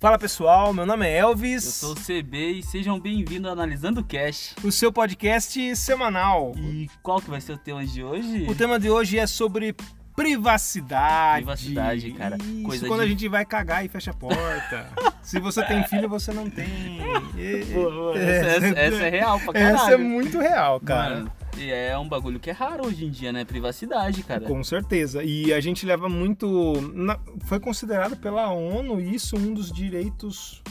Fala pessoal, meu nome é Elvis. Eu sou o CB e sejam bem-vindos ao Analisando Cash. O seu podcast semanal. E qual que vai ser o tema de hoje? O tema de hoje é sobre privacidade. Privacidade, cara. Isso, Coisa quando de- a gente vai cagar e fecha a porta. Se você tem filho, você não tem. Pô, essa, essa- essa é real pra caralho. Essa é muito real, cara. Mano, e é um bagulho que é raro hoje em dia, né? Privacidade, cara. Com certeza. E a gente leva muito. na- Foi considerado pela ONU isso um dos direitos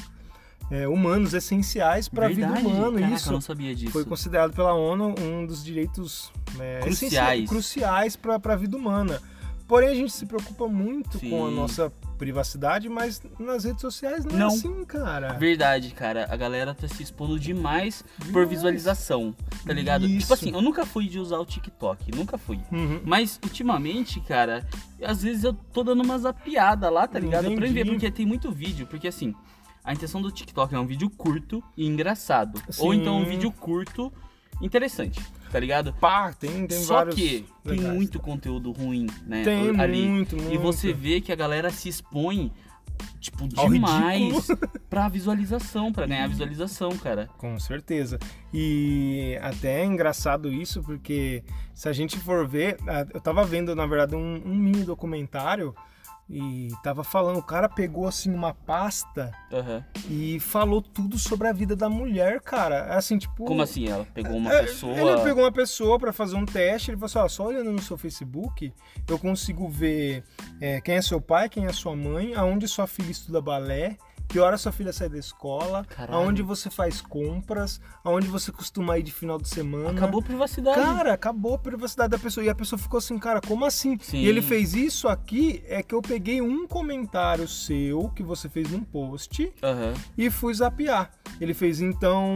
é, humanos essenciais para a vida humana. Caraca, isso eu não sabia disso. foi considerado pela ONU um dos direitos é, Cruciais. essenciais- cruciais para a vida humana. Porém, a gente se preocupa muito Sim. com a nossa privacidade, mas nas redes sociais não, Não. é assim, cara. Verdade, cara. A galera tá se expondo demais por Demais. visualização, tá ligado? Isso. Tipo assim, eu nunca fui de usar o TikTok, nunca fui. Uhum. Mas ultimamente, cara, às vezes eu tô dando uma zapiada lá, tá ligado? Pra Entendi. ver, porque tem muito vídeo. Porque assim, a intenção do TikTok é um vídeo curto e engraçado. Ou Sim. então um vídeo curto interessante, tá ligado? Pá, tem, tem Só vários que tem legais. muito conteúdo ruim, né? Tem ali. muito, muito. E você vê que a galera se expõe, tipo, demais pra visualização, pra ganhar visualização, cara. Com certeza. E até é engraçado isso, porque se a gente for ver, eu tava vendo, na verdade, um, um mini documentário e tava falando, o cara pegou assim uma pasta Aham. e falou tudo sobre a vida da mulher, cara. Assim, tipo. Como assim? Ela pegou uma É, pessoa. Ele pegou uma pessoa pra fazer um teste, ele falou assim, ó, só olhando no seu Facebook, eu consigo ver é, quem é seu pai, quem é sua mãe, aonde sua filha estuda balé, que hora sua filha sai da escola, Caralho. aonde você faz compras, aonde você costuma ir de final de semana. Acabou a privacidade. Cara, acabou a privacidade da pessoa. E a pessoa ficou assim, cara, como assim? Sim. E ele fez isso aqui, é que eu peguei um comentário seu, que você fez num post, Aham. e fui zapear. Ele fez então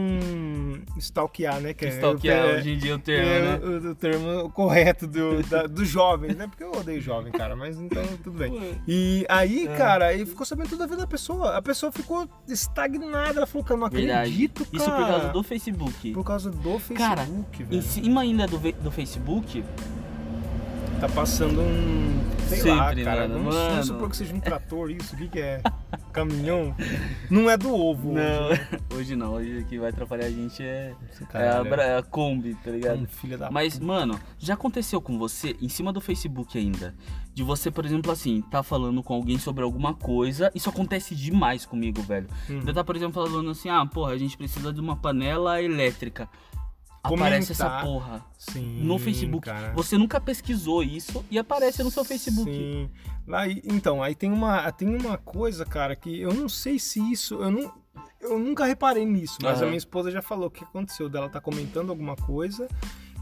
stalkear, né? Que é- Stalkear é- hoje em dia o termo, é né? o, o termo correto do, da, dos jovens, né? Porque eu odeio jovem, cara, mas então tudo bem. E aí, É. cara, ele ficou sabendo tudo da vida da pessoa. A pessoa ficou estagnada, ela falou, cara, não Verdade. acredito, cara. Isso por causa do Facebook. Por causa do Facebook, Cara, velho. Em cima ainda do, do Facebook, Tá passando um. Sei lá, Sempre, cara. mano, Vamos, vamos supor que seja um trator, isso. O que, que é? Caminhão? Não é do ovo. não, hoje, né? hoje não. Hoje o que vai atrapalhar a gente é, Esse é, a, bra- é a Kombi, tá ligado? filho da Mas, mano, já aconteceu com você, em cima do Facebook ainda, de você, por exemplo, assim, tá falando com alguém sobre alguma coisa, isso acontece demais comigo, velho. Hum. Você tá, por exemplo, falando assim, ah, porra, a gente precisa de uma panela elétrica. Aparece essa porra Sim, no Facebook. cara. Você nunca pesquisou isso e aparece no seu Facebook. Sim. Lá, então, aí tem uma, tem uma coisa, cara, que eu não sei se isso. Eu, não, eu nunca reparei nisso, mas a Aham. minha esposa já falou o que aconteceu dela tá comentando alguma coisa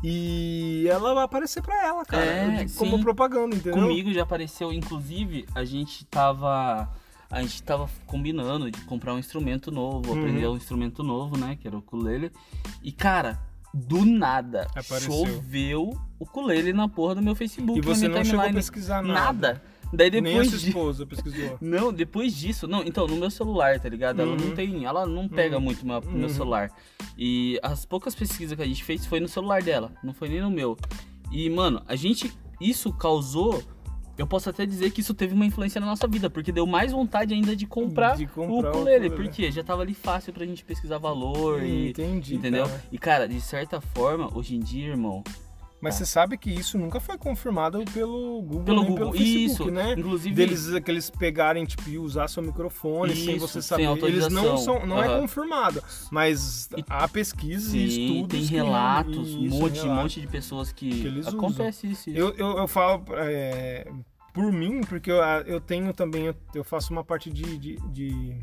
e ela vai aparecer pra ela, cara. É, como sim. propaganda, entendeu? Comigo já apareceu, inclusive, a gente tava. A gente tava combinando de comprar um instrumento novo, Uhum. aprender um instrumento novo, né? Que era o ukulele. E, cara, do nada, Apareceu. choveu o ukulele na porra do meu Facebook. E você não chegou a pesquisar nada. Nada. Daí Nem a depois sua esposa pesquisou. Não, depois disso, não, então, no meu celular, tá ligado? Ela Uhum. não tem, ela não pega Uhum. muito meu, meu Uhum. celular. E as poucas pesquisas que a gente fez foi no celular dela, não foi nem no meu. E, mano, a gente, isso causou, eu posso até dizer que isso teve uma influência na nossa vida, porque deu mais vontade ainda de comprar, De comprar o o ukulele, ukulele. porque já tava ali fácil pra gente pesquisar valor e... Entendi. Entendeu? cara. E, cara, de certa forma, hoje em dia, irmão, Mas Tá. você sabe que isso nunca foi confirmado pelo Google, pelo Google, pelo Facebook, isso, né? inclusive... Deles que eles pegarem tipo e usar seu microfone sem Isso, você sem saber. Eles não são, não é Aham. confirmado, mas E- há pesquisas e Sim, estudos tem que- relatos, isso, um monte, relatos. monte de pessoas que, que eles usam. acontece isso. Eu, eu, eu falo é, por mim, porque eu, eu tenho também, eu, faço uma parte de, de, de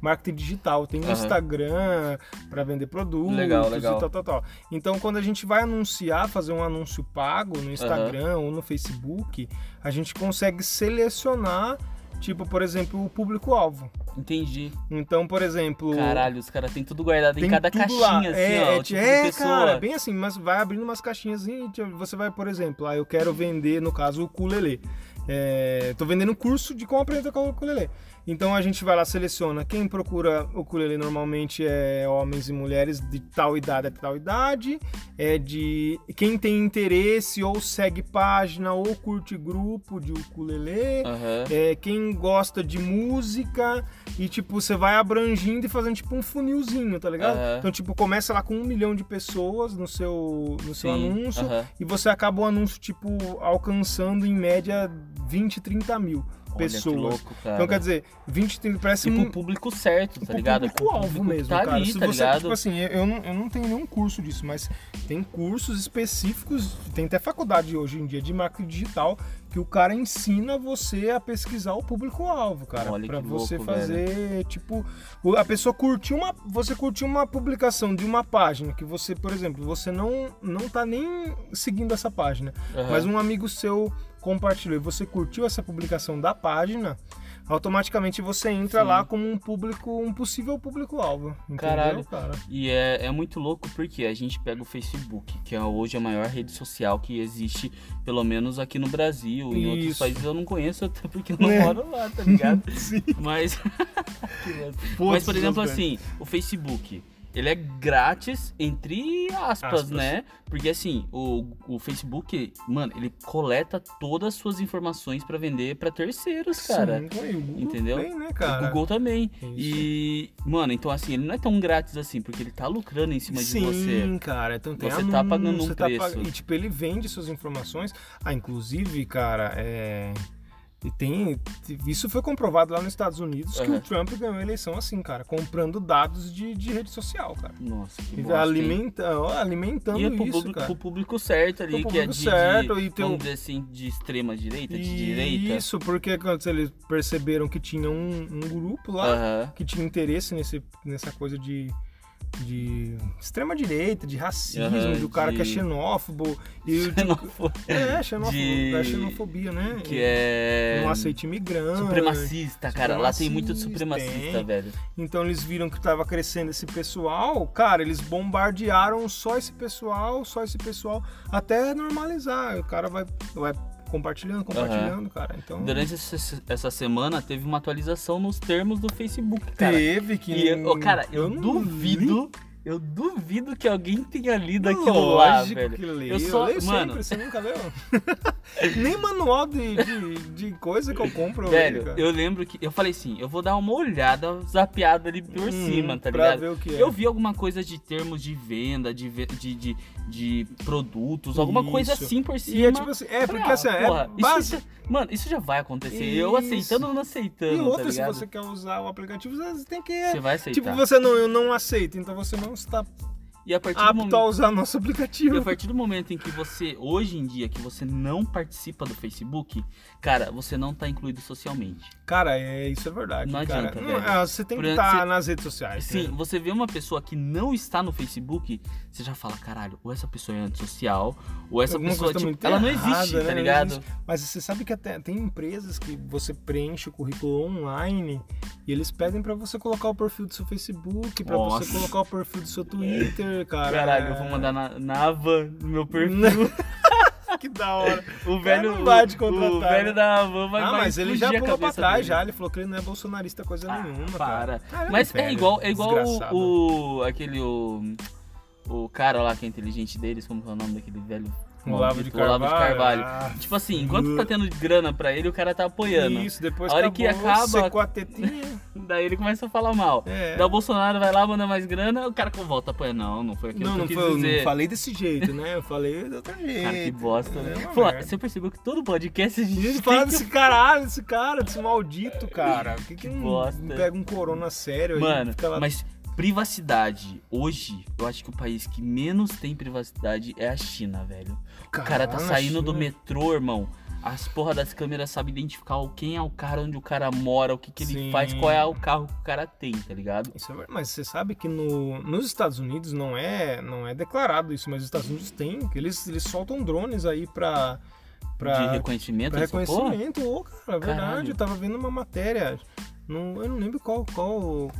marketing digital. Eu tenho um Aham. Instagram para vender produtos Legal, legal. e tal, tal, tal. Então, quando a gente vai anunciar, fazer um anúncio pago no Instagram ou no Facebook, a gente consegue selecionar, tipo, por exemplo, o público-alvo. Entendi. Então, por exemplo... Caralho, os caras têm tudo guardado Tem em cada caixinha, lá. assim, é, ó. é, tipo é, de pessoa. cara, bem assim, mas vai abrindo umas caixinhas e tipo, você vai, por exemplo, ah, eu quero vender, no caso, o ukulele. É, tô vendendo curso de como aprender a tocar o ukulele. Então a gente vai lá, seleciona quem procura o ukulele normalmente é homens e mulheres de tal idade a tal idade, é de quem tem interesse ou segue página ou curte grupo de ukulele, Aham. é quem gosta de música e tipo você vai abrangindo e fazendo tipo um funilzinho, tá ligado? Aham. Então tipo começa lá com um milhão de pessoas no seu no seu Sim, anúncio aham. e você acaba o anúncio tipo alcançando em média 20, 30 mil Olha pessoas. que louco, cara. Então quer dizer, 20, 30 parece E um público certo, tá pro ligado? público-alvo mesmo, tá cara. ali, Se tá você, ligado? tipo assim, eu, não, eu não tenho nenhum curso disso, mas tem cursos específicos, tem até faculdade hoje em dia de marketing digital, que o cara ensina você a pesquisar o público-alvo, cara. Olha pra você louco, fazer, tipo, o- a pessoa curtiu uma. Você curtiu uma publicação de uma página que você, por exemplo, você não, não tá nem seguindo essa página, Aham. mas um amigo seu compartilhou e você curtiu essa publicação da página, automaticamente você entra Sim. lá como um público, um possível público-alvo. Caralho. cara? E é, é muito louco porque a gente pega o Facebook, que é hoje a maior rede social que existe, pelo menos aqui no Brasil. Em outros Isso. países eu não conheço, até porque eu não É. moro lá, tá ligado? Sim. Mas. Mas, por exemplo, assim, o Facebook. Ele é grátis, entre aspas, Aspas. né? Porque assim, o, o Facebook, mano, ele coleta todas as suas informações pra vender pra terceiros, cara. Sim, o Google Entendeu? Tem, né, O cara? Google também. Isso. E, mano, então assim, ele não é tão grátis assim, porque ele tá lucrando em cima Sim, de você. cara. Então tem Você anúncio, tá pagando um tá preço. pag- E tipo, ele vende suas informações. Ah, inclusive, cara, é. E tem. Isso foi comprovado lá nos Estados Unidos que Aham. o Trump ganhou a eleição assim, cara, comprando dados de, de rede social, cara. Nossa, que E bosta, alimenta, alimentando E é pro, isso, público, cara. pro público certo ali, Pro que é público de, certo, de e vamos dizer assim, de extrema direita, de direita. Isso, porque quando eles perceberam que tinha um, um grupo lá Aham. que tinha interesse nesse, nessa coisa de, de extrema direita, de racismo, Aham, do cara que é de- xenófobo. E o tipo, Xenofobia, é, xenófobo, de- é xenofobia, né? que é Não aceita imigrante. supremacista, cara. Lá tem muito de Supremacista, supremacista, tem. velho. Então eles viram que tava crescendo esse pessoal, cara, eles bombardearam só esse pessoal, só esse pessoal, até normalizar. O cara vai, vai compartilhando, compartilhando, cara. Então Durante essa, semana teve uma atualização nos termos do Facebook, cara. teve que. E, eu- ô, cara, eu, não duvido, eu duvido que alguém tenha lido aquilo lá, Lógico velho. que leio. Eu só- leio mano. sempre, você nunca leu? Nem manual de, de, de coisa que eu compro. eu Velho, cara. eu lembro que eu falei assim, eu vou dar uma olhada zapeada ali por Hum, cima, tá pra ligado? ver o que é. Eu vi alguma coisa de termos de venda, de, de, de, de produtos, alguma coisa Isso. assim por cima. E é tipo assim, é porque ah, assim, porra, é isso base. já- mano, isso já vai acontecer. Eu Isso. aceitando ou não aceitando, E outra, tá se você quer usar o aplicativo, você tem que. Você vai aceitar. Tipo, você não, eu não aceito, então você não está E a partir do apto momento... a usar nosso E aplicativo. a partir do momento em que você, hoje em dia, que você não participa do Facebook, cara, você não tá incluído socialmente. Cara, é, isso é verdade. Não cara. adianta, Não, velho. é, você tem que estar você- nas redes sociais. Sim, né? você vê uma pessoa que não está no Facebook, você já fala, caralho, ou essa pessoa é antissocial, ou essa Alguma pessoa, tá tipo, ela não errada, existe, né? tá Não ligado? existe. Mas você sabe que até tem empresas que você preenche o currículo online e eles pedem pra você colocar o perfil do seu Facebook, pra Nossa. você colocar o perfil do seu Twitter, cara. Caralho, eu vou mandar na, na Havan, no meu perfil. que da hora. o velho, não vai te o contratar, velho né? da Havan vai ah, mas ele já pulou pra trás dele. já, ele falou que ele não é bolsonarista coisa Ah, nenhuma, para. cara. Caramba, Mas é velho, igual, é igual o, o- aquele o, o cara lá que é inteligente deles, como é o nome daquele velho? Olavo de maldito, Olavo de Carvalho. Carvalho. Ah, Tipo assim, enquanto tá tendo grana pra ele, o cara tá apoiando. Isso, depois A hora que acaba- secou a tetinha. Daí ele começa a falar mal. É. Daí o Bolsonaro vai lá, manda mais grana, o cara volta apoiando. Não, não foi aquilo Não, que eu não quis foi, não falei desse jeito, né? Eu falei de outro jeito. Cara, que bosta, né? Pô, você percebeu que todo podcast a gente, A gente fala que- desse caralho, desse cara, desse maldito, cara. Por que, que, Que bosta. não pega um corona sério aí? Mano, lá... mas privacidade, hoje, eu acho que o país que menos tem privacidade é a China, velho. O cara tá saindo do metrô, irmão. As porra das câmeras sabem identificar quem é o cara, onde o cara mora, o que, que ele Sim. faz, qual é o carro que o cara tem, tá ligado? Isso é mas você sabe que no, nos Estados Unidos não é, não é declarado isso, mas os Estados Unidos tem, que eles, eles soltam drones aí pra, pra, de reconhecimento, pra reconhecimento. Ô, cara, é verdade, eu tava vendo uma matéria, não, eu não lembro qual, qual,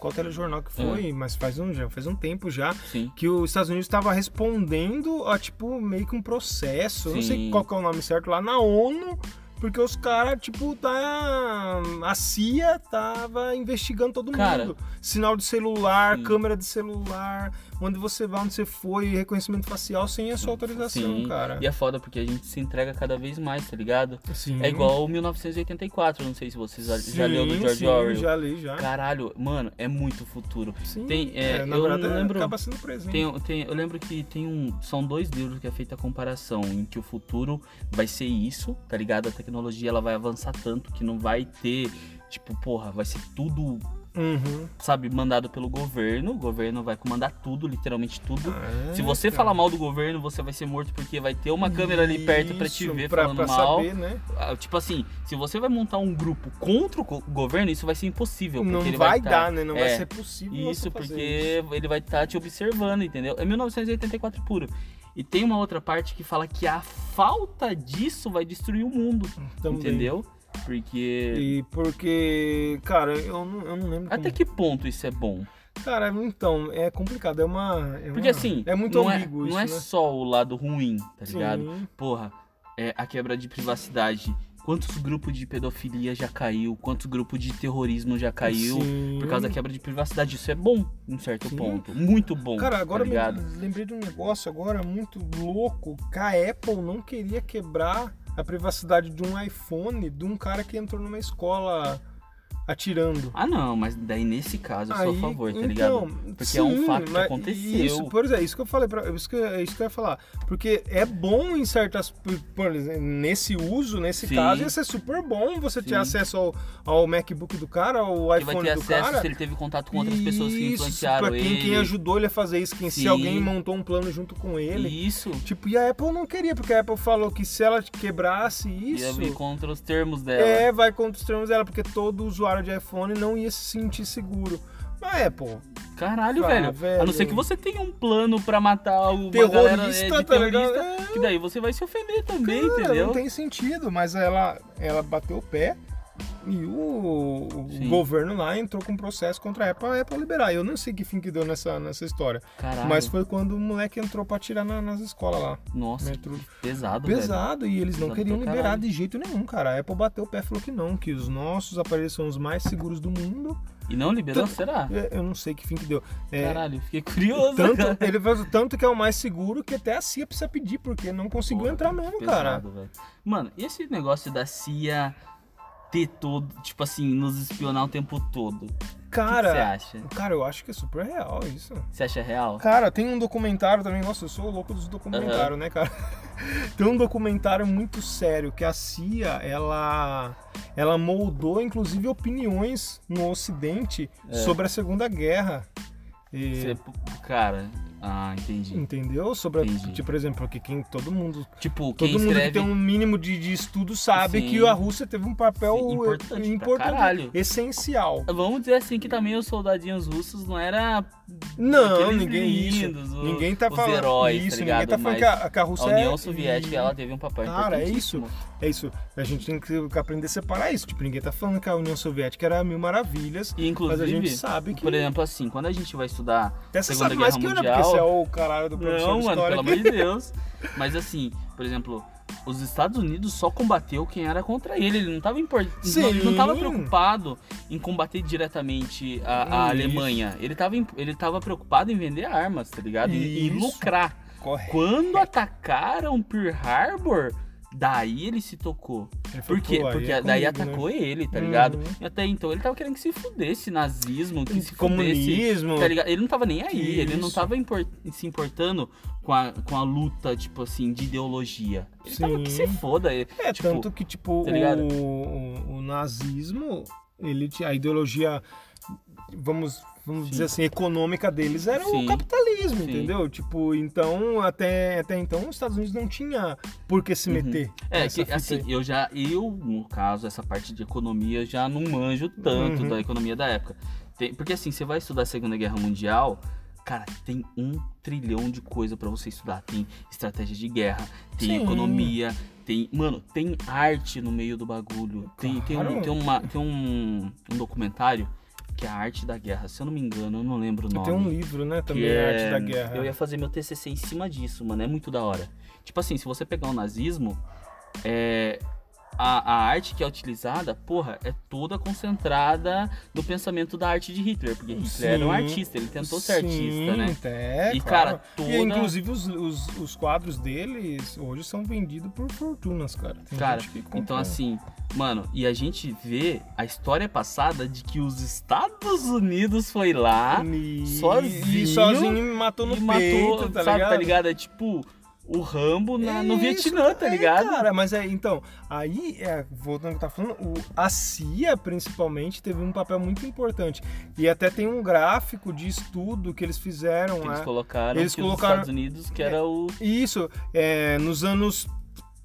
qual telejornal que foi, mas faz um, já, faz um tempo já, Sim. que os Estados Unidos estava respondendo a, tipo, meio que um processo, eu não sei Sim. qual que é o nome certo, lá na ONU, Porque os caras, tipo, tá. A CIA tava investigando todo Cara, mundo. Sinal de celular, sim. câmera de celular, onde você vai, onde você foi, reconhecimento facial sem a sua autorização, Sim, cara. e é foda porque a gente se entrega cada vez mais, tá ligado? Sim. É igual o 1984, não sei se você já, leu do George sim, Orwell. Já li, já. Caralho, mano, é muito futuro. Sim, tem, é, na eu verdade, lembro- acaba sendo presente. Tem, tem, eu lembro que tem um. São dois livros que é feita a comparação em que o futuro vai ser isso, tá ligado? A tecnologia ela vai avançar tanto que não vai ter. Tipo, porra, vai ser tudo, Uhum. sabe, mandado pelo governo. O governo vai comandar tudo, literalmente tudo. Ah, Se você cara. falar mal do governo, você vai ser morto porque vai ter uma câmera ali perto pra te Isso, ver pra, falando pra mal. saber, né? Ah, Tipo assim, se você vai montar um grupo contra o go- governo, isso vai ser impossível. Não vai, tá- dar, né? Não vai é, ser possível Isso, porque ele vai estar te observando, entendeu? É 1984 puro. E tem uma outra parte que fala que a falta disso vai destruir o mundo, Também. entendeu? Porque. E porque, cara, eu não, eu não lembro. Até como- que ponto isso é bom? Cara, então, é complicado. É uma. é Porque uma- assim, É muito não, é, ambíguo não é isso, né? só o lado ruim, tá ligado? Sim. Porra, é a quebra de privacidade. Quantos grupos de pedofilia já caiu? Quantos grupos de terrorismo já caiu? Sim. Por causa da quebra de privacidade. Isso é bom, em certo Sim. ponto. Muito bom. Cara, agora tá lembrei de um negócio agora muito louco. Que a Apple não queria quebrar a privacidade de um iPhone de um cara que entrou numa escola atirando. Ah, não, mas daí nesse caso eu sou a favor, tá então, ligado? Porque é um sim, fato que aconteceu. Isso, por exemplo, isso que eu falei, pra, isso, que, é isso que eu ia falar. Porque é bom em certas. Por exemplo, nesse uso, nesse Sim. caso, ia ser super bom você ter Sim. acesso ao, ao MacBook do cara, ao que vai iPhone ter do acesso cara. se ele teve contato com outras pessoas que Isso, influenciaram pra quem, ele. quem ajudou ele a fazer isso, quem, se Sim. alguém montou um plano junto com ele. Isso. Tipo, e a Apple não queria, porque a Apple falou que se ela quebrasse Ia isso, vir contra os termos dela. é, vai contra os termos dela, porque todo usuário de iPhone não ia se sentir seguro. Mas a Apple, Caralho, Ah, velho. velho. A não ser que você tenha um plano pra matar o Terrorista, galera, é, tá terrorista, que daí você vai se ofender também, cara, entendeu? não tem sentido, mas ela, ela bateu o pé e o, o governo lá entrou com um processo contra a Apple, a Apple liberar. Eu não sei que fim que deu nessa, nessa história, Caralho. mas foi quando o moleque entrou pra atirar na- nas escolas lá. Nossa, Metrô. pesado, velho. Pesado, e eles não Pesado queriam pra liberar caralho. de jeito nenhum, cara. A Apple bateu o pé e falou que não, que os nossos aparelhos são os mais seguros do mundo. E não liberou, Tanto- será? É, Eu não sei que fim que deu. É, Caralho, fiquei curioso, cara. tanto, ele faz tanto que é o mais seguro que até a CIA precisa pedir, porque não conseguiu Porra, entrar mesmo, cara. pesado, velho. Mano, e esse negócio da CIA ter todo, tipo assim, nos espionar o tempo todo? O que você Cara, acha? cara, eu acho que é super real isso. Você acha real? Cara, tem um documentário também, nossa, eu sou o louco dos documentários, né, cara? tem um documentário muito sério que a CIA, ela ela moldou inclusive opiniões no ocidente É. sobre a Segunda Guerra. E- Você, cara, ah, entendi. Entendeu? Sobre, a, Entendi. tipo, por exemplo, porque quem todo mundo Tipo, Todo mundo escreve... que tem um mínimo de, de estudo sabe Sim. que a Rússia teve um papel Sim, importante importante, essencial. Vamos dizer assim que também os soldadinhos russos não era Não, ninguém isso. lindos, o- ninguém tá os falando heróis, isso, tá ninguém tá falando Mas que a, que a a Rússia União é, Soviética e- ela teve um papel Cara, é isso. É isso. A gente tem que aprender a separar isso. Tipo, ninguém tá falando que a União Soviética era mil maravilhas. E inclusive, Mas a gente sabe que. por exemplo, assim, quando a gente vai estudar você Segunda sabe mais Guerra que eu, né? Mundial, Porque você é o caralho do professor Não, de mano, pelo amor de Deus. Mas assim, por exemplo, os Estados Unidos só combateu quem era contra ele. Ele não tava, impor... Sim. não, não preocupado em combater diretamente a, a. Alemanha. Ele tava, em- ele tava preocupado em vender armas, tá ligado? E, e lucrar. Correto. Quando atacaram Pearl Harbor, daí ele se tocou. Ele Por quê? "Pô, aí Porque é daí comigo, né?" atacou ele, tá ligado? Uhum. E até então ele tava querendo que se fudesse nazismo, que se fudesse Comunismo. Tá ligado? Ele não tava nem aí, ele não Isso. tava impor- se importando com a, com a luta, tipo assim, de ideologia. Ele tava Sim. que se foda. ele- É, tipo, tanto que, tipo, tá o, o, o nazismo, ele tinha a ideologia, vamos, vamos Sim. dizer assim, econômica deles era Sim. o capitalismo, Sim. entendeu? Tipo, então, até, até então, os Estados Unidos não tinha por que se Uhum. meter. É, nessa que assim, eu já, eu, no caso, essa parte de economia, já não manjo tanto Uhum. da economia da época. Tem- porque assim, você vai estudar a Segunda Guerra Mundial, cara, tem um trilhão de coisa pra você estudar. Tem estratégia de guerra, tem Sim. economia, tem. Mano, tem arte no meio do bagulho. Tem, tem, um, tem, uma, tem um, um documentário que é a arte da guerra. Se eu não me engano, eu não lembro o nome. Tem um livro, né, também, que a é- Arte da Guerra. Eu ia fazer meu TCC em cima disso, mano. É muito da hora. Tipo assim, se você pegar o nazismo, é, a, a arte que é utilizada, porra, é toda concentrada no pensamento da arte de Hitler. Porque Hitler Sim. era um artista, ele tentou ser artista, né? É, E, claro. cara, toda- E, inclusive os, os, os quadros deles hoje são vendidos por fortunas, cara. Tem Cara, então assim, mano, e a gente vê a história passada de que os Estados Unidos foi lá E, sozinho e sozinho matou no e peito, matou, tá sabe, ligado? tá ligado? É tipo o Rambo na- no Isso, Vietnã, tá é, ligado? cara, mas é, então, aí, é, voltando ao que tá falando, o, a CIA, principalmente, teve um papel muito importante. E até tem um gráfico de estudo que eles fizeram Que eles colocaram Eles colocaram- os Estados Unidos, que era o. Isso, é, nos anos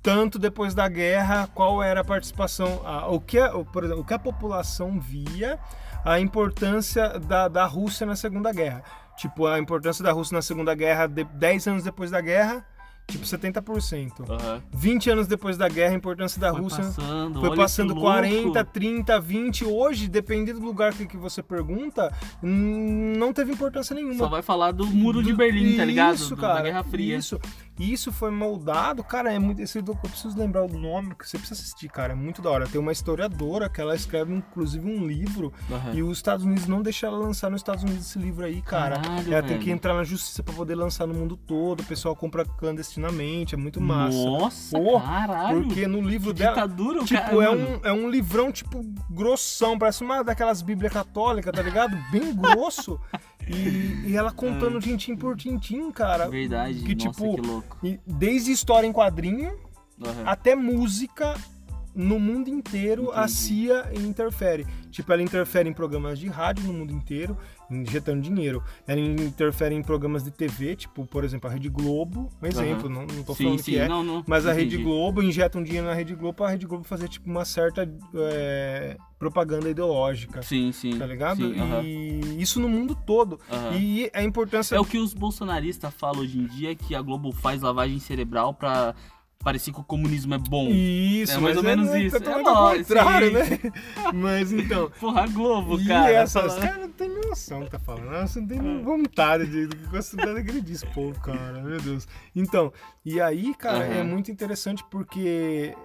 tanto depois da guerra, qual era a participação, a- o, que a, exemplo, o que a população via, a importância da, da Rússia na Segunda Guerra. Tipo, a importância da Rússia na Segunda Guerra, de, 10 anos depois da guerra, tipo 70%. Aham. 20 anos depois da guerra, a importância da Foi Rússia passando, foi passando que 40, louco. 30, 20. Hoje, dependendo do lugar que, que você pergunta, não teve importância nenhuma. Só vai falar do muro de Berlim, tá ligado? Isso, cara. Da Guerra Fria. Isso. E isso foi moldado, cara, é muito. Esse, eu preciso lembrar o nome, que você precisa assistir, cara. É muito da hora. Tem uma historiadora que ela escreve, inclusive, um livro. Aham. E os Estados Unidos não deixaram ela lançar nos Estados Unidos esse livro aí, cara. Caralho, ela tem que velho. entrar na justiça pra poder lançar no mundo todo. O pessoal compra clandestinamente. É muito massa. Nossa, Pô, caralho. Porque no livro que dela. ditadura, Tipo, cara, é mano. um, é um livrão, tipo, grossão, parece uma daquelas bíblias católicas, tá ligado? Bem grosso. E, e ela contando tintim por tintim, cara. Verdade, Que, nossa, tipo, que louco. Desde história em quadrinho Aham. até música no mundo inteiro a Entendi. CIA interfere. Tipo, ela interfere em programas de rádio no mundo inteiro, injetando dinheiro. Ela interfere em programas de TV, tipo, por exemplo, a Rede Globo. Um exemplo, não, não tô Sim, falando sim, que é. não, não. Mas a. Rede Globo injeta um dinheiro na Rede Globo pra Rede Globo fazer, tipo, uma certa é, propaganda ideológica. Sim, sim. Tá ligado? Sim, aham, E isso no mundo todo. aham. E a importância. É o que os bolsonaristas falam hoje em dia, que a Globo faz lavagem cerebral pra parecer que o comunismo é bom. Isso, É mais ou menos é, isso. totalmente É lógico, contrário, né? Mas então. Porra, a Globo, e cara. essas fala- caras não tem noção do que tá falando. Nossa, não tem nem vontade de, de agredir esse povo, cara. Meu Deus. Então, e aí, cara, Aham. é muito interessante porque.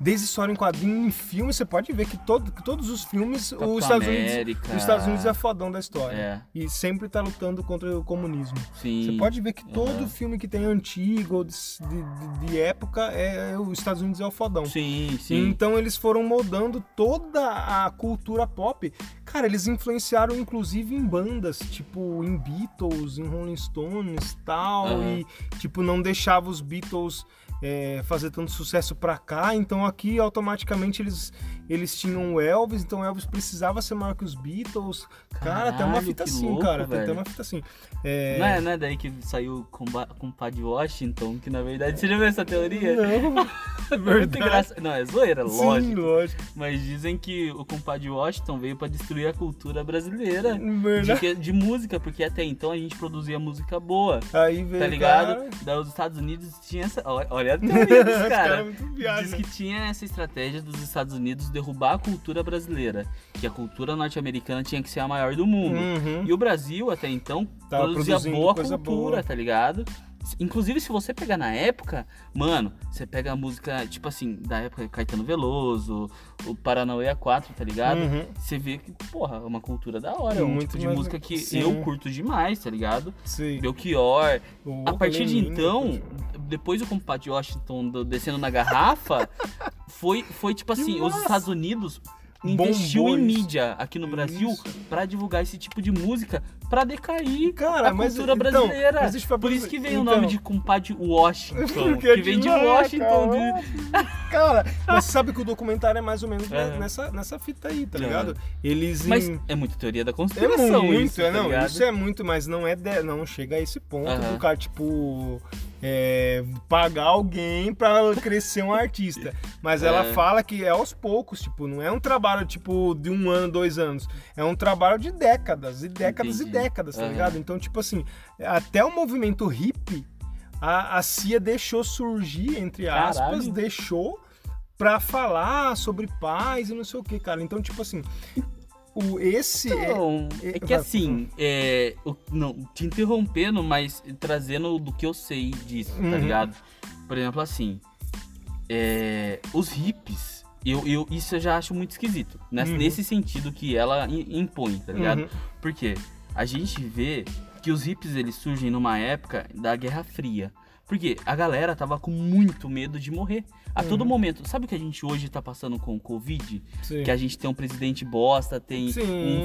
Desde história em quadrinho em filme, você pode ver que, todo, que todos os filmes, Capitão os Estados, Unidos, América. os Estados Unidos é fodão da história. É, E sempre tá lutando contra o comunismo. sim. Você pode ver que todo Aham. filme que tem antigo ou de, de- de época, é, os Estados Unidos é o fodão. Sim, sim. Então eles foram moldando toda a cultura pop. Cara, eles influenciaram inclusive em bandas, tipo em Beatles, em Rolling Stones tal. Aham. E tipo, não deixava os Beatles é, fazer tanto sucesso pra cá. Então aqui automaticamente eles, eles tinham o Elvis, então o Elvis precisava ser maior que os Beatles. Cara, tem uma fita assim, louco, cara. Tem, tem velho. uma fita assim. É... Não, é, não é daí que saiu com, com o Padre Washington, que na verdade. Você já viu essa teoria? Não, É muito verdade. engraçado. Não, é zoeira, Sim, lógico. lógico. Mas dizem que o compadre Washington veio pra destruir a cultura brasileira de, que- de música, porque até então a gente produzia música boa. Aí veio Tá ligado? cara- Daí os Estados Unidos tinha essa. Olha olha a teoria dos Os caras. muito viagem, Diz que tinha essa estratégia dos Estados Unidos derrubar a cultura brasileira. Que a cultura norte-americana tinha que ser a maior do mundo. Uhum. E o Brasil, até então, Tava produzia boa cultura, boa. tá ligado? Inclusive, se você pegar na época, mano, você pega a música, tipo assim, da época Caetano Veloso, o Paranauê A4, tá ligado? Uhum. Você vê que, porra, é uma cultura da hora. É um Muito tipo de mais- música que sim. eu curto demais, tá ligado? Sim. Belchior. O A partir de Lenin, então, depois do compadre Washington do- descendo na garrafa, foi, foi tipo assim, os! Estados Unidos Bombou investiu em isso. mídia aqui no Brasil Isso. pra divulgar esse tipo de música pra decair Cara, a mas cultura então, brasileira. mas falar Por isso que vem o então- nome de compadre Washington, Porque que vem de é, Washington. cara. de- Cara, mas você sabe que o documentário é mais ou menos É. nessa, nessa fita aí, tá É. ligado? Eles. Mas em- é muito teoria da É conspiração muito, isso, é, tá não, ligado? isso é muito, mas não é de- não chega a esse ponto Aham. do cara, tipo, é, pagar alguém pra crescer um artista. Mas ela É. fala que é aos poucos, tipo, não é um trabalho, tipo, de um ano, dois anos. É um trabalho de décadas, e décadas Entendi. e décadas, tá Aham. ligado? Então, tipo assim, até o movimento hippie, a, a CIA deixou surgir, entre aspas, Caralho. deixou pra falar sobre paz e não sei o que, cara. Então, tipo assim, o, esse... é- Então, é- é que assim, é, o- não, te interrompendo, mas trazendo do que eu sei disso, tá Uhum. ligado? Por exemplo, assim, é, os hippies, eu, eu, isso eu já acho muito esquisito. Nesse, Uhum. nesse sentido que ela impõe, tá ligado? Uhum. Porque a gente vê que os hippies eles surgem numa época da Guerra Fria. Porque a galera tava com muito medo de morrer. A todo Uhum. momento. Sabe o que a gente hoje tá passando com o Covid? Sim. Que a gente tem um presidente bosta, tem Sim.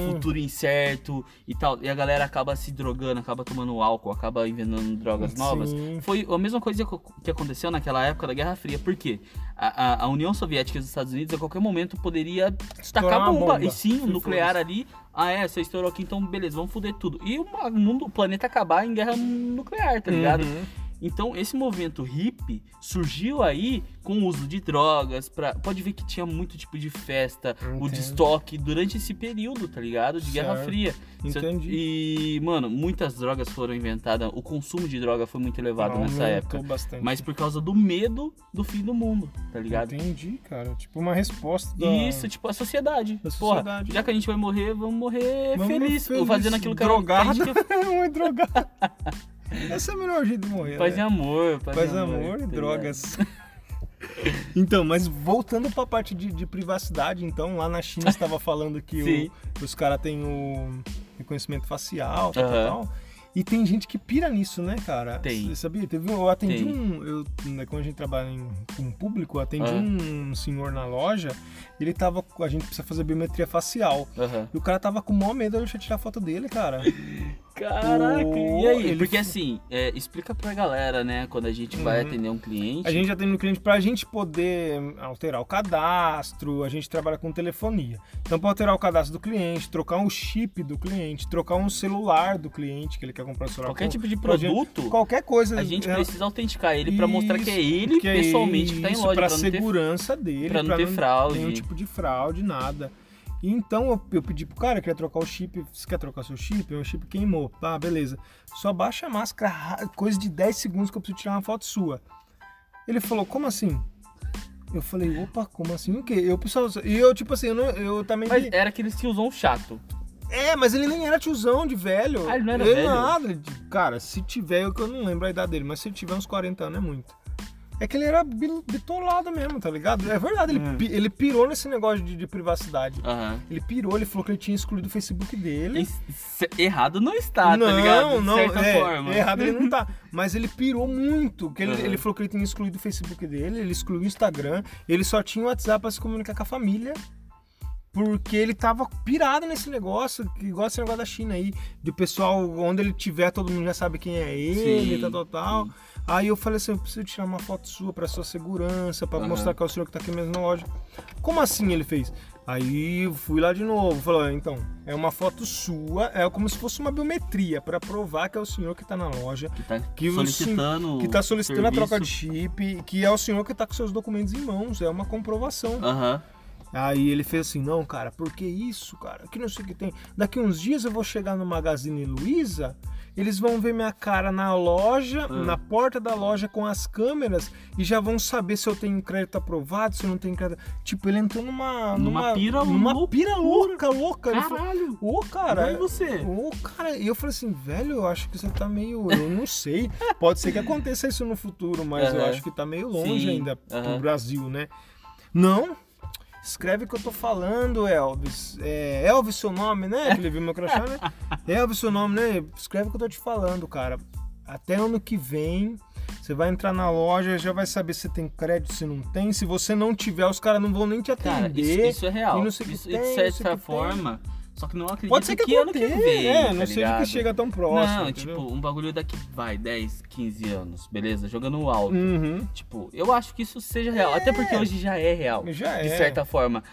um futuro incerto e tal. E a galera acaba se drogando, acaba tomando álcool, acaba inventando drogas novas. Sim. Foi a mesma coisa que aconteceu naquela época da Guerra Fria. Por quê? A, a- a União Soviética e os Estados Unidos a qualquer momento poderia Estourar tacar uma bomba. bomba. E sim, um nuclear ali. Ah, é, você estourou aqui, então beleza, vamos foder tudo. E o o mundo, o planeta acabar em guerra nuclear, tá ligado? Uhum. Então, esse movimento hippie surgiu aí com o uso de drogas. Pra... Pode ver que tinha muito tipo de festa, o Entendo. de estoque durante esse período, tá ligado? De Guerra Certo. Fria. Entendi. E, mano, muitas drogas foram inventadas. O consumo de droga foi muito elevado nessa Aumentou época. bastante. Mas por causa do medo do fim do mundo, tá ligado? Entendi, cara. Tipo, uma resposta da... Isso, tipo, a sociedade. Da Porra, sociedade. já que a gente vai morrer, vamos morrer Vamos feliz. feliz, Fazendo aquilo que, drogado. a gente quer. Muito drogado. Esse é o melhor jeito de morrer, Paz e né? amor, paz, Paz e amor, amor e tá drogas. Então, mas voltando pra parte de, de privacidade, então, lá na China você estava falando que o- os caras têm o reconhecimento facial, tal, Aham. tal. E tem gente que pira nisso, né, cara? Tem. Você sabia? Teve, eu atendi Tem. um. Eu, né, quando a gente trabalha em, com público, eu atendi Ah. um senhor na loja. Ele tava. com- A gente precisa fazer biometria facial. Aham. E o cara tava com o maior medo de eu tirar foto dele, cara. Caraca, e aí? ele Porque assim, é, explica pra galera, né, quando a gente vai Uhum. atender um cliente. A gente já tem no cliente pra gente poder alterar o cadastro, a gente trabalha com telefonia. Então, para alterar o cadastro do cliente, trocar um chip do cliente, trocar um celular do cliente que ele quer comprar o celular. Qualquer com- tipo de gente- produto, Qualquer coisa. a gente é, precisa autenticar ele pra mostrar que é ele que é pessoalmente que tá em isso, loja. Pra Pra não ter... segurança dele. pra não ter não fraude. Nenhum tipo de fraude, nada. E Então eu, eu pedi pro cara que ia trocar o chip. Você quer trocar seu chip? O chip queimou. Tá, beleza. Só baixa a máscara, ra- coisa de 10 segundos que eu preciso tirar uma foto sua. Ele falou, como assim? Eu falei, opa, como assim? O quê? Eu pessoal. E eu, tipo assim, eu, não, eu também. Mas era aquele tiozão chato. É, mas ele nem era tiozão de velho. Ah, ele não era ele velho? Nada. Cara, se tiver, eu que eu não lembro a idade dele, mas se tiver uns 40 anos é muito. É que ele era bitolado mesmo, tá ligado? É verdade, ele, pi- ele pirou nesse negócio de, de privacidade. Aham. Ele pirou, ele falou que ele tinha excluído o Facebook dele. E Errado não está, não, tá ligado? De não, certa é, forma. errado ele não tá. Mas ele pirou muito, que ele, Aham. ele falou que ele tinha excluído o Facebook dele, ele excluiu o Instagram, ele só tinha o WhatsApp pra se comunicar com a família. Porque ele tava pirado nesse negócio, que igual esse negócio da China aí, de pessoal, onde ele tiver, todo mundo já sabe quem é ele, Sim, tal, tal, tal. Aí eu falei assim, eu preciso tirar uma foto sua pra sua segurança, pra Aham. mostrar que é o senhor que tá aqui mesmo na loja. Como assim ele fez? Aí fui lá de novo, falou, então, é uma foto sua, é como se fosse uma biometria pra provar que é o senhor que tá na loja, Que tá Que o solicitando. que tá solicitando a troca de chip, que é o senhor que tá com seus documentos em mãos, é uma comprovação. Aham. Aí ele fez assim, não, cara, por que isso, cara? Que não sei o que tem. Daqui uns dias eu vou chegar no Magazine Luiza, eles vão ver minha cara na loja, Hum. na porta da loja com as câmeras e já vão saber se eu tenho crédito aprovado, se eu não tenho crédito. Tipo, ele entrou numa Numa pira numa loucura. pira louca, louca. Caralho. Ô, cara, Vai você. Ô, cara, e eu falei assim, velho, eu acho que você tá meio. Eu não sei. Pode ser que aconteça isso no futuro, mas eu acho que tá meio longe Sim, ainda pro aham. Brasil, né? Não. Escreve o que eu tô falando, Elvis. É, Elvis seu nome, né? Que ele viu meu crachá, né? Elvis seu nome, né? Escreve o que eu tô te falando, cara. Até ano que vem, você vai entrar na loja, já vai saber se tem crédito, se não tem. Se você não tiver, os caras não vão nem te Cara, atender. isso, isso é real. e não sei o que isso, tem, de certa que tem. Só que não acredito Pode ser que, que ano que vem. é, tá não seja ligado? que chega tão próximo. Não, entendeu? tipo, um bagulho daqui, vai, 10, 15 anos, beleza? Jogando alto. Uhum. Tipo, eu acho que isso seja real. Até porque hoje já é real. Já De é. certa forma.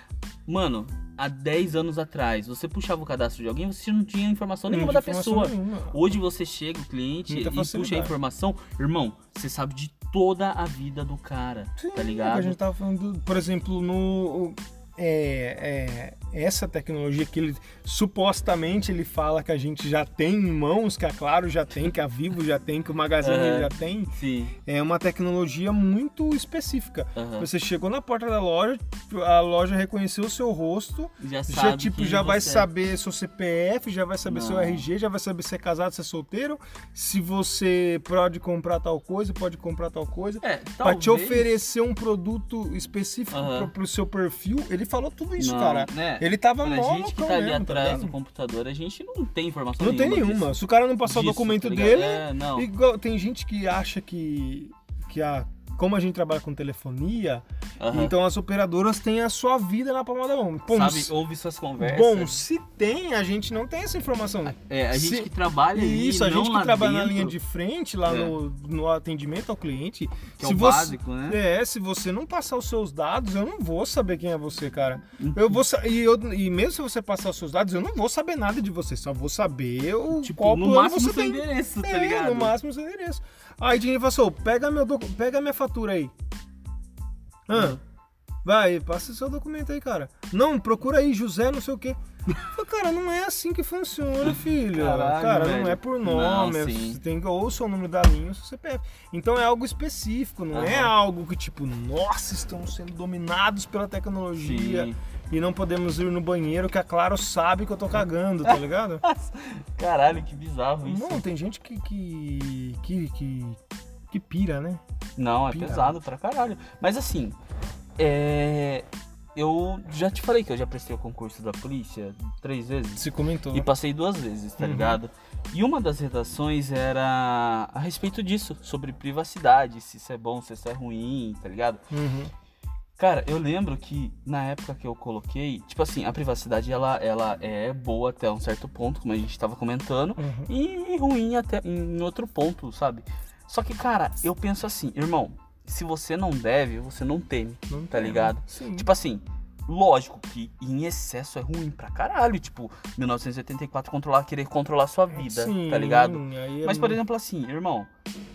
Mano, há 10 anos atrás, você puxava o cadastro de alguém, você não tinha informação nenhuma da informação pessoa. nenhuma. Hoje você chega, o cliente, Muita e puxa a informação. Irmão, você sabe de toda a vida do cara, Sim, tá é ligado? A gente tava falando, do- por exemplo, no. É, é, essa tecnologia que ele supostamente ele fala que a gente já tem em mãos, que a Claro já tem, que a Vivo já tem, que o Magazine Aham. já tem, Sim. é uma tecnologia muito específica. Aham. Você chegou na porta da loja, a loja reconheceu o seu rosto, Já sabe já tipo já vai você é. saber seu CPF, já vai saber seu Não. RG, já vai saber se é casado, se é solteiro, se você pode comprar tal coisa, pode comprar tal coisa. É, Pra te talvez- oferecer um produto específico Aham. pro, pro seu perfil, ele falou tudo isso, Não, cara. né? Ele tava mó a gente que tá ali mesmo, tá atrás ligado? do computador, a gente não tem informação Não tem nenhuma. nenhuma. disso. Se o cara não passar o Disso, documento tá dele, É, não. tem gente que acha que, que a, como a gente trabalha com telefonia, Aham. então as operadoras têm a sua vida na palma da mão. Bom, Sabe, se- ouve suas conversas. bom, se tem, a gente não tem essa informação. É, a gente se- que trabalha ali, Isso, a não gente que trabalha na dentro, linha de frente, lá É. no, no atendimento ao cliente, Que é se o você, básico, né? É, se você não passar os seus dados, eu não vou saber quem é você, cara. Uhum. Eu vou sa- e, eu- e mesmo se você passar os seus dados, eu não vou saber nada de você, só vou saber o Tipo, qual no máximo você seu tem. endereço, tá É, ligado? no máximo o seu endereço. Aí tinha gente falou, pega, meu docu- pega minha fatura aí. Ah, vai, passa seu documento aí, cara. Não, procura aí, José, não sei o quê. Falei, cara, não é assim que funciona, filho. Caralho, cara, não velho. é por Não, nome, é- sim. você tem que ou o seu número da linha ou o seu CPF. Então é algo específico, não é algo que tipo, nossa, estamos sendo dominados pela tecnologia Sim. E não podemos ir no banheiro que a Claro sabe que eu tô cagando, tá ligado? Caralho, que bizarro isso. Não, tem gente que que que, que, que pira, né? Não, é Pira. pesado pra caralho. Mas assim, é. Eu já te falei que eu já prestei o concurso da polícia três vezes. Se comentou. E passei duas vezes, tá Uhum. ligado? E uma das redações era a respeito disso, sobre privacidade, se isso é bom, se isso é ruim, tá ligado? Uhum. Cara, eu lembro que na época que eu coloquei, tipo assim, a privacidade ela, ela é boa até um certo ponto, como a gente tava comentando, Uhum. e ruim até em outro ponto, sabe? Só que, cara, eu penso assim, irmão, se você não deve, você não teme, Não tá tem. ligado? Sim. Tipo assim, lógico que em excesso é ruim pra caralho, tipo, 1984 controlar, querer controlar a sua vida, Sim, tá ligado? aí é Mas, por exemplo, assim, irmão,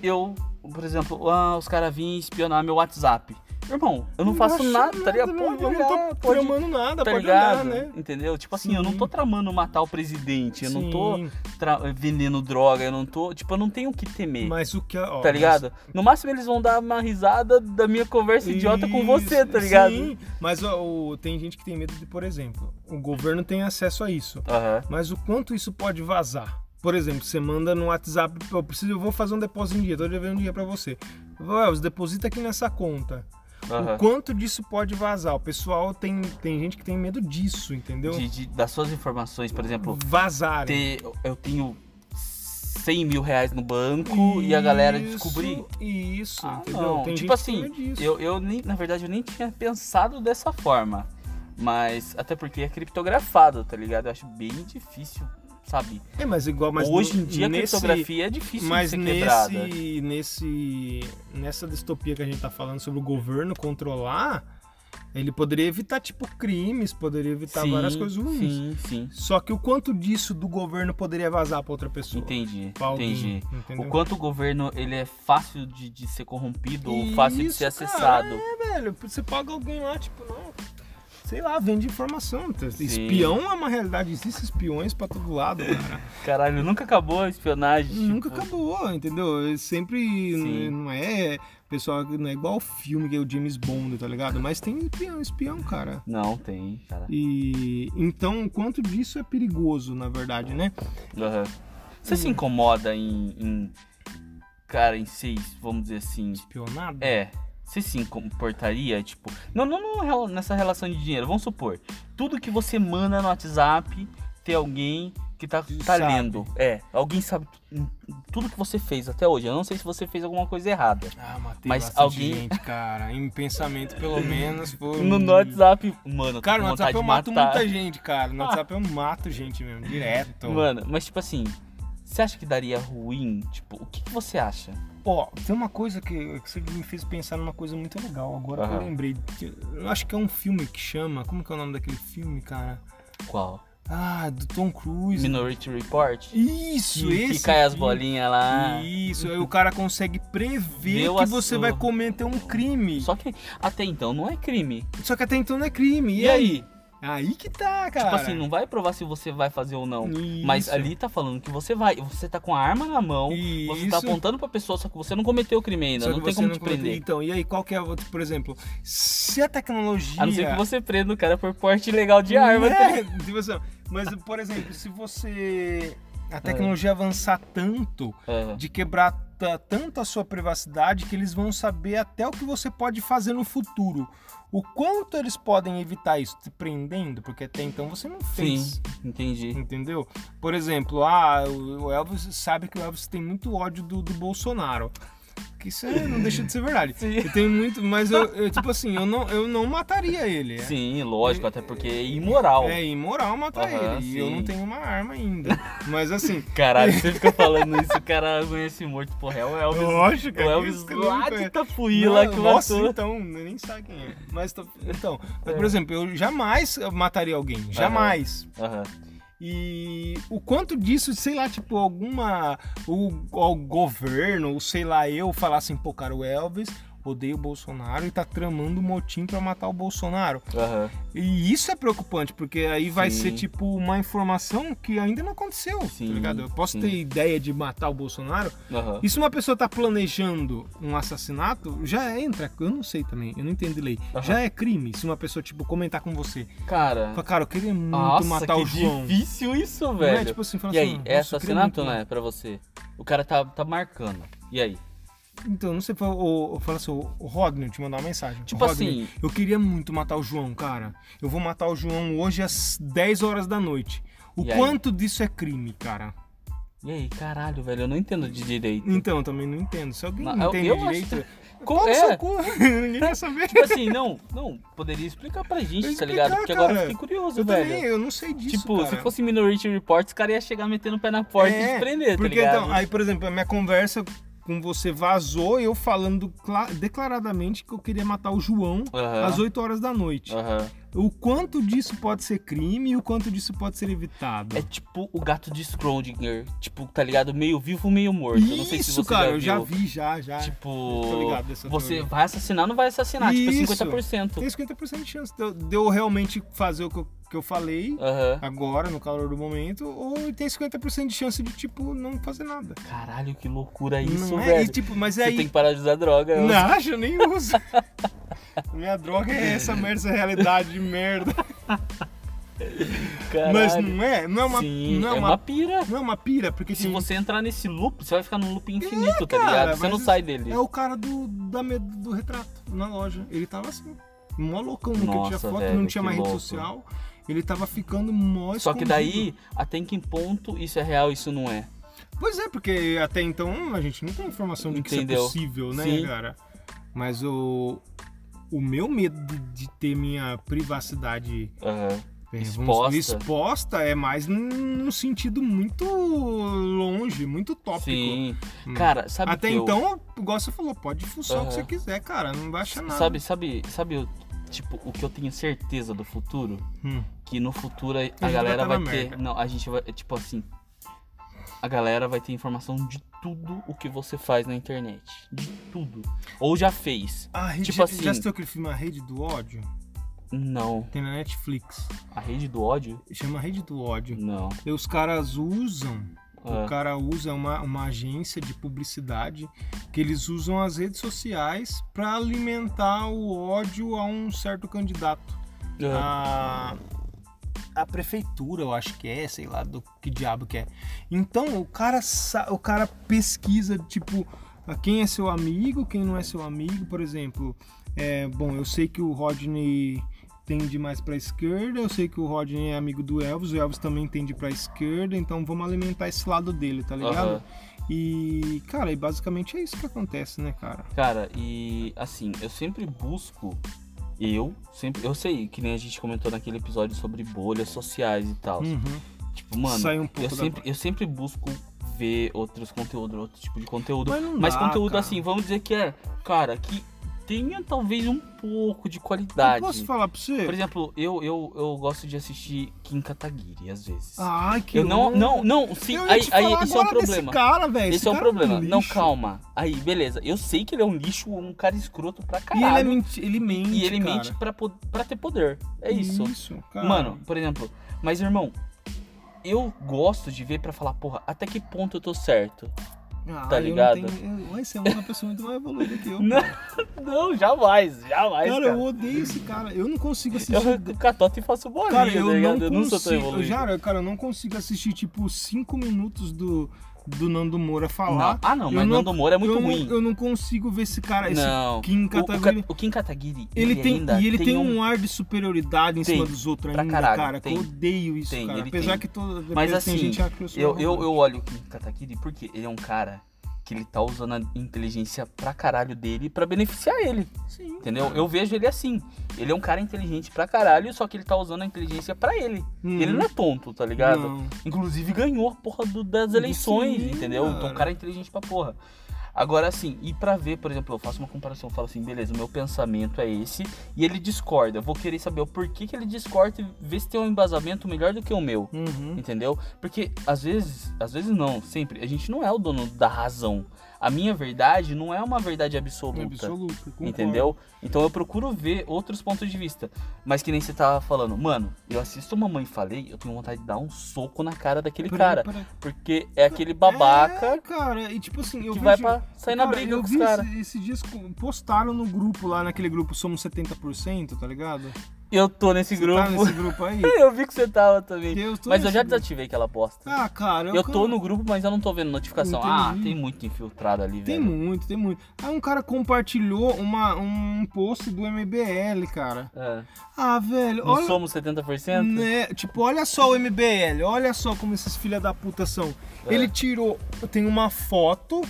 eu, por exemplo, ah, os caras vinham espionar meu WhatsApp. Irmão, eu não, faço acho nada, tá ligado? não- Pode eu não tô pode, tramando nada, tá pode né? Entendeu? Tipo assim, eu não Sim. tô tramando matar o presidente, eu não tô Sim, vendendo droga, eu não tô, tipo, eu não tenho o que temer. Mas o que... Ó, Tá ligado? No máximo eles vão dar uma risada da minha conversa mas- idiota com Isso, você, tá ligado? Sim, mas ó, o- tem gente que tem medo de, por exemplo, o governo tem acesso a isso. Aham. Mas o quanto isso pode vazar? Por exemplo, você manda no WhatsApp, eu preciso, eu vou fazer um depósito em dia, tô devendo um dia pra você. Ué, deposita aqui nessa conta. Aham. O quanto disso pode vazar? O pessoal tem, tem gente que tem medo disso, entendeu? De- de- das suas informações, por exemplo, Vazarem. ter, eu tenho 100 mil reais no banco e a galera Isso, descobrir. Isso, Ah, entendeu? não. Tem tipo assim, eu, eu nem, na verdade, eu nem tinha pensado dessa forma. Mas, até porque é criptografado, tá ligado? Eu acho bem difícil, sabe? É, mas igual, mas Hoje em dia a nesse, criptografia é difícil mas de ser quebrada. nesse, nesse, nessa distopia que a gente tá falando sobre o governo controlar, ele poderia evitar, tipo, crimes, poderia evitar sim, várias coisas ruins. Sim, sim. Só que o quanto disso do governo poderia vazar pra outra pessoa? Entendi, alguém, entendi. entendeu? O quanto o governo ele é fácil de, de ser corrompido ou fácil de Isso, ser cara, acessado. é, velho. Você paga alguém lá, tipo, não. Sei lá, vende informação. Espião é uma realidade, existem espiões pra todo lado, cara. Caralho, nunca acabou a espionagem. Nunca tipo, acabou, entendeu? É Sempre Sim. não é. Pessoal, não é igual o filme que é o James Bond, tá ligado? Mas tem espião, espião, cara. Não, tem, cara. E então, o quanto disso é perigoso, na verdade, né? Aham. Você Hum. se incomoda em, em- Cara, em ser, vamos dizer assim. Espionado? É. Você se comportaria, tipo. Não, não, não nessa relação de dinheiro. Vamos supor. Tudo que você manda no WhatsApp tem alguém que tá, tá Sabe. lendo. É. Alguém sabe tu- tudo que você fez até hoje. Eu não sei se você fez alguma coisa errada. Ah, matei Mas alguém- gente, cara. Em pensamento, pelo menos, foi... No, no WhatsApp, mano, Cara, no WhatsApp eu mato muita gente, cara. No WhatsApp eu mato gente mesmo, direto. Mano, mas tipo assim, você acha que daria ruim? Tipo, o que, que você acha? Ó, tem uma coisa que, que você me fez pensar numa coisa muito legal. Agora que Aham. eu lembrei. que- Eu acho que é um filme que chama. Como que é o nome daquele filme, cara? Qual? Ah, do Tom Cruise. Minority Report. Isso, que, esse. que cai as bolinhas lá. Isso, aí o cara consegue prever Deu que você sua. vai cometer um crime. Só, Só que até então não é crime. que até então não é crime. E, aí? Aí que tá, cara. Tipo assim, não vai provar se você vai fazer ou não. Mas Isso. ali tá falando que você vai. Você tá com a arma na mão, você tá Isso. apontando pra pessoa, só que você não cometeu o crime ainda. Não tem como não te prender. Então, e aí qual que é, por exemplo, se a tecnologia... A não ser que você prenda o cara por porte ilegal de arma. tá É, tipo mas, por exemplo, se você... A tecnologia avançar tanto, É. de quebrar ta- tanto a sua privacidade, que eles vão saber até o que você pode fazer no futuro. O quanto eles podem evitar isso? Te prendendo? Porque até então você não fez. Sim, entendi. Entendeu? Por exemplo, ah, o Elvis sabe que o Elvis tem muito ódio do, do Bolsonaro. Que isso é- não deixa de ser verdade. Sim. Eu tenho muito, mas eu, eu, tipo assim, eu não, eu não mataria ele. é. Sim, lógico, até porque é imoral. É imoral matar Aham, ele. E eu sim. não tenho uma arma ainda. Mas assim. Caralho, você fica falando isso, o cara conhece morto, porra, é o Elvis. Lógico, o é Elvis lá de. Itapuí, lá que nossa, matou. então, eu nem sabe quem é. Mas, então, É. por exemplo, eu jamais mataria alguém. Jamais. Aham. E o quanto disso, sei lá, tipo, alguma. O, o governo, ou sei lá, eu falar assim, pô, cara, o Elvis odeia o Bolsonaro e tá tramando um motim pra matar o Bolsonaro. Aham. E isso é preocupante, porque aí vai Sim. ser, tipo, uma informação que ainda não aconteceu, Sim, tá ligado? Eu posso sim. ter ideia de matar o Bolsonaro. Aham. E se uma pessoa tá planejando um assassinato, já entra, eu não sei também, eu não entendo lei. Aham. Já é crime se uma pessoa, tipo, comentar com você. Cara, Fala, cara, eu queria muito nossa, matar o João. difícil isso, Não velho. é tipo assim, e assim, aí, "Nossa, é eu queria assassinato, né, pra você? O cara tá, tá marcando. E aí? Então, não sei, o, o, fala assim, o Rodney te mandou uma mensagem. Tipo Rodney, assim- Eu queria muito matar o João, cara. Eu vou matar o João hoje às 10 horas da noite. O E aí? quanto disso é crime, cara? E aí, caralho, velho, eu não entendo de direito. Então, eu também não entendo. Se alguém Não, entende eu acho direito, Co- pau no é. Ninguém quer saber. Tipo assim, não, não, poderia explicar pra gente, tá Explicar, ligado? Porque agora eu cara. fiquei curioso, Eu velho. também, eu não sei disso, tipo, cara. se fosse Minority Report, os caras iam chegar metendo o pé na porta e É, te prender, tá Porque ligado? então, aí, por exemplo, a minha conversa com você vazou eu falando cla- declaradamente que eu queria matar o João Aham. às 8 horas da noite. Aham. O quanto disso pode ser crime e o quanto disso pode ser evitado. É tipo o gato de Schrödinger, tipo, tá ligado? Meio vivo, meio morto. Eu não sei se Isso, você cara, já eu já vi, já, já. Tipo, tô ligado dessa você teoria. vai assassinar ou não vai assassinar? Tipo, Isso. 50%. Tem 50% de chance de eu, de eu realmente fazer o que eu, que eu falei Aham. agora, no calor do momento, ou tem 50% de chance de, tipo, não fazer nada. Caralho, que loucura isso, não é? velho. E, tipo, mas Você aí... tem que parar de usar droga. eu- Não, eu nem uso. Minha droga é essa merda, essa realidade de merda. Caralho. Mas não é? Não é uma, Sim, não é é uma, uma pira. não é uma pira, porque Se tem- você entrar nesse loop, você vai ficar num loop infinito, tá cara, ligado? Você não sai dele. É o cara do, da, do retrato na loja. Ele tava assim, mó loucão, Nossa, tinha foto, velho, não tinha mais rede louco. social. Ele tava ficando mó Só que escondido. daí, até em que ponto isso é real isso não é? Pois é, porque até então a gente não tem informação de que isso é possível, né, Sim. cara? Mas o, o meu medo de, ter minha privacidade vamos- Exposta. exposta é mais num sentido muito longe, muito tópico. Sim. Hum. Cara, sabe Até que eu- então, igual você falou, pode fuçar o que você quiser, cara. Não vai achar nada. Sabe, sabe, sabe, o- tipo, o que eu tenho certeza do futuro? Hum. Que no futuro a, vai galera tá vai, na ter. Não, a gente vai. Tipo assim. A galera vai ter informação de tudo o que você faz na internet. De tudo. Ou já fez. A rede, Tipo já, assim- já assistiu aquele filme A Rede do Ódio? Não. Tem na Netflix. A rede do ódio? Chama Rede do Ódio. Não. E os caras usam. Ah. O cara usa uma, uma agência de publicidade que eles usam as redes sociais para alimentar o ódio a um certo candidato. Ah. a, a prefeitura, eu acho que é, sei lá, do que diabo que é. Então o cara, o cara pesquisa, tipo, quem é seu amigo, quem não é seu amigo, por exemplo. É, bom, eu sei que o Rodney tende mais pra esquerda, eu sei que o Rodney é amigo do Elvis, o Elvis também tende pra esquerda, então vamos alimentar esse lado dele, tá ligado? Aham. E, cara, e basicamente é isso que acontece, né, cara? Cara, e assim, eu sempre busco. Eu sempre. Eu sei que nem a gente comentou naquele episódio sobre bolhas sociais e tal. Uhum. Tipo, mano, Sai um pouco eu sempre, eu sempre busco ver outros conteúdos, outro tipo de conteúdo. Mas Mas dá, conteúdo cara. assim, vamos dizer que é, cara, que tenha talvez um pouco de Eu qualidade. posso falar pra você? Por exemplo, eu, eu, eu gosto de assistir Kim Kataguiri às vezes. Ai, que eu não, não, não, sim, Eu aí, aí esse é um problema. cara, velho. Esse é um problema. Não, lixo. calma. Aí, beleza. Eu sei que ele é um lixo, um cara escroto pra E caralho. ele, é menti ele mente, E ele cara. mente pra, pra ter poder. É isso. Isso, cara. Mano, por exemplo, mas irmão, eu gosto de ver pra falar, porra, até que ponto eu tô certo? Ah, tá ligado? tenho- Ué, você é uma pessoa muito mais evoluída que eu. Não, não, jamais, jamais. Cara, Cara, eu odeio esse cara. Eu não consigo assistir. eu catota e faço bolinha, Cara, tá eu ligado? não eu não sou tão evoluído. Já, cara, eu não consigo assistir, tipo, cinco minutos do, do Nando Moura falar. Não. Ah, não, mas Nando Moura é muito eu ruim. Não, eu não consigo ver esse cara, esse não. Kim O- Kataguiri. O, Ka- o Kim Kataguiri, Ele tem, ainda e ele tem um ar de superioridade em Tem, cima dos outros ainda, caralho, cara. Tem. eu odeio isso, Tem, cara. ele Apesar tem. que todo, Mas tem assim, gente acha que eu sou Eu, eu, eu olho o Kim Kataguiri porque ele é um cara que ele tá usando a inteligência pra caralho dele pra beneficiar ele. Sim, Entendeu? Eu vejo ele assim. Ele é um cara inteligente pra caralho, só que ele tá usando a inteligência pra ele. Uhum. Ele não é tonto, tá ligado? Não. Inclusive ganhou a porra do- das eleições, Sim, entendeu? Então cara. o cara é inteligente pra porra. Agora, assim, e pra ver, por exemplo, eu faço uma comparação, eu falo assim, beleza, o meu pensamento é esse, e ele discorda. Eu vou querer saber o porquê que ele discorda e ver se tem um embasamento melhor do que o meu. Uhum. Entendeu? Porque às vezes, às vezes não, sempre, a gente não é o dono da razão. A minha verdade não é uma verdade absoluta. Absoluto, concordo. Entendeu? Então eu procuro ver outros pontos de vista. Mas que nem você tava falando, mano, eu assisto Mamãe Falei, eu tenho vontade de dar um soco na cara daquele Peraí, cara. peraí. Porque é aquele babaca É, cara, e tipo assim, eu que vejo... vai pra sair na Cara, briga eu com os caras. esse- esses dias co- postaram no grupo lá, naquele grupo Somos 70%, tá ligado? Eu tô nesse Você grupo. Tá nesse grupo aí? eu vi que você tava também. Eu Mas eu já grupo. desativei aquela bosta. Ah, cara, eu tô no grupo, mas eu não tô vendo notificação. Ah, tem muito infiltrado ali, Tem velho. muito, tem muito. Aí um cara compartilhou uma, um post do MBL, cara. É. Ah, velho, Não olha... somos 70%? Né, tipo, olha só o MBL, olha só como esses filha da puta são. É. Ele tirou, tem uma foto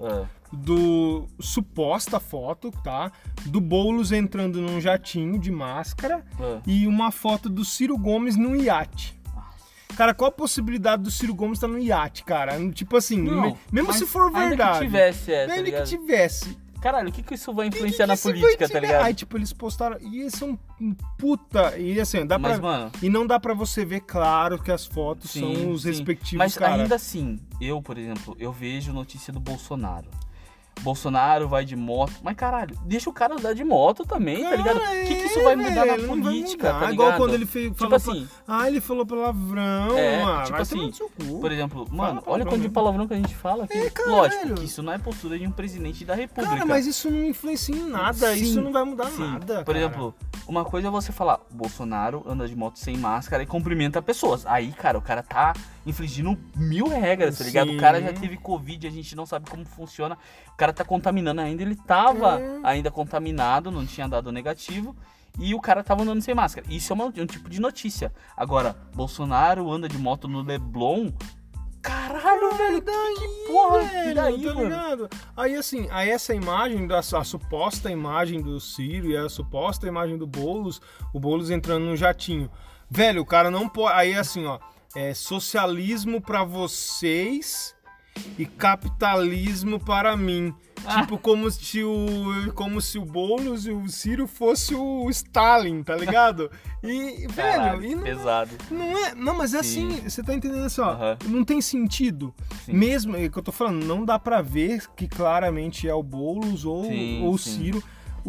É. do suposta foto, tá? Do Boulos entrando num jatinho de máscara É. e uma foto do Ciro Gomes num iate. Cara, qual a possibilidade do Ciro Gomes estar no iate, cara? Tipo assim, Não, me- mesmo se for Ainda verdade. que tivesse, é, tá ainda que tivesse. Caralho, o que, que isso vai que influenciar que na isso vai política, tá ligado? Aí, tipo, eles postaram. E esse é um um puta. E assim, dá Mas, pra. mano, E não dá pra você ver claro que as fotos sim, são os sim. respectivos Mas cara. ainda assim, eu, por exemplo, eu vejo notícia do Bolsonaro. Bolsonaro vai de moto. Mas caralho, deixa o cara andar de moto também, tá ligado? O que, que isso vai mudar velho, na política, mudar. tá ligado? Igual quando ele fez. Tipo falou assim, pra- Ah, ele falou palavrão. É, ah, tipo assim, por exemplo, mano, olha quanto de palavrão que a gente fala aqui. É. Lógico que isso não é postura de um presidente da república. Cara, mas isso não influencia em nada. Sim, isso não vai mudar Sim. nada. Por cara. exemplo, uma coisa é você falar, Bolsonaro anda de moto sem máscara e cumprimenta pessoas. Aí, cara, o cara tá infringindo mil regras, tá ligado? O cara já Sim. teve Covid, a gente não sabe como funciona. O cara tá contaminando ainda, ele tava É. ainda contaminado, não tinha dado negativo. E o cara tava andando sem máscara. Isso é uma- um tipo de notícia. Agora, Bolsonaro anda de moto no Leblon. Caralho, velho, que, que porra, e daí, tá ligado? Aí assim, aí essa imagem, da, a suposta imagem do Ciro e a suposta imagem do Boulos, o Boulos entrando no jatinho. Velho, o cara não pode. Aí assim, ó, é socialismo pra vocês e capitalismo para mim. Ah. Tipo, como se o. Como se o Boulos e o Ciro fosse o Stalin, tá ligado? E, velho, Caralho, e não, pesado. não é. Não, mas é Sim. assim, você tá entendendo assim, ó. Aham. Não tem sentido. Sim. Mesmo, é que eu tô falando, não dá pra ver que claramente é o Boulos ou, Sim, ou o sim.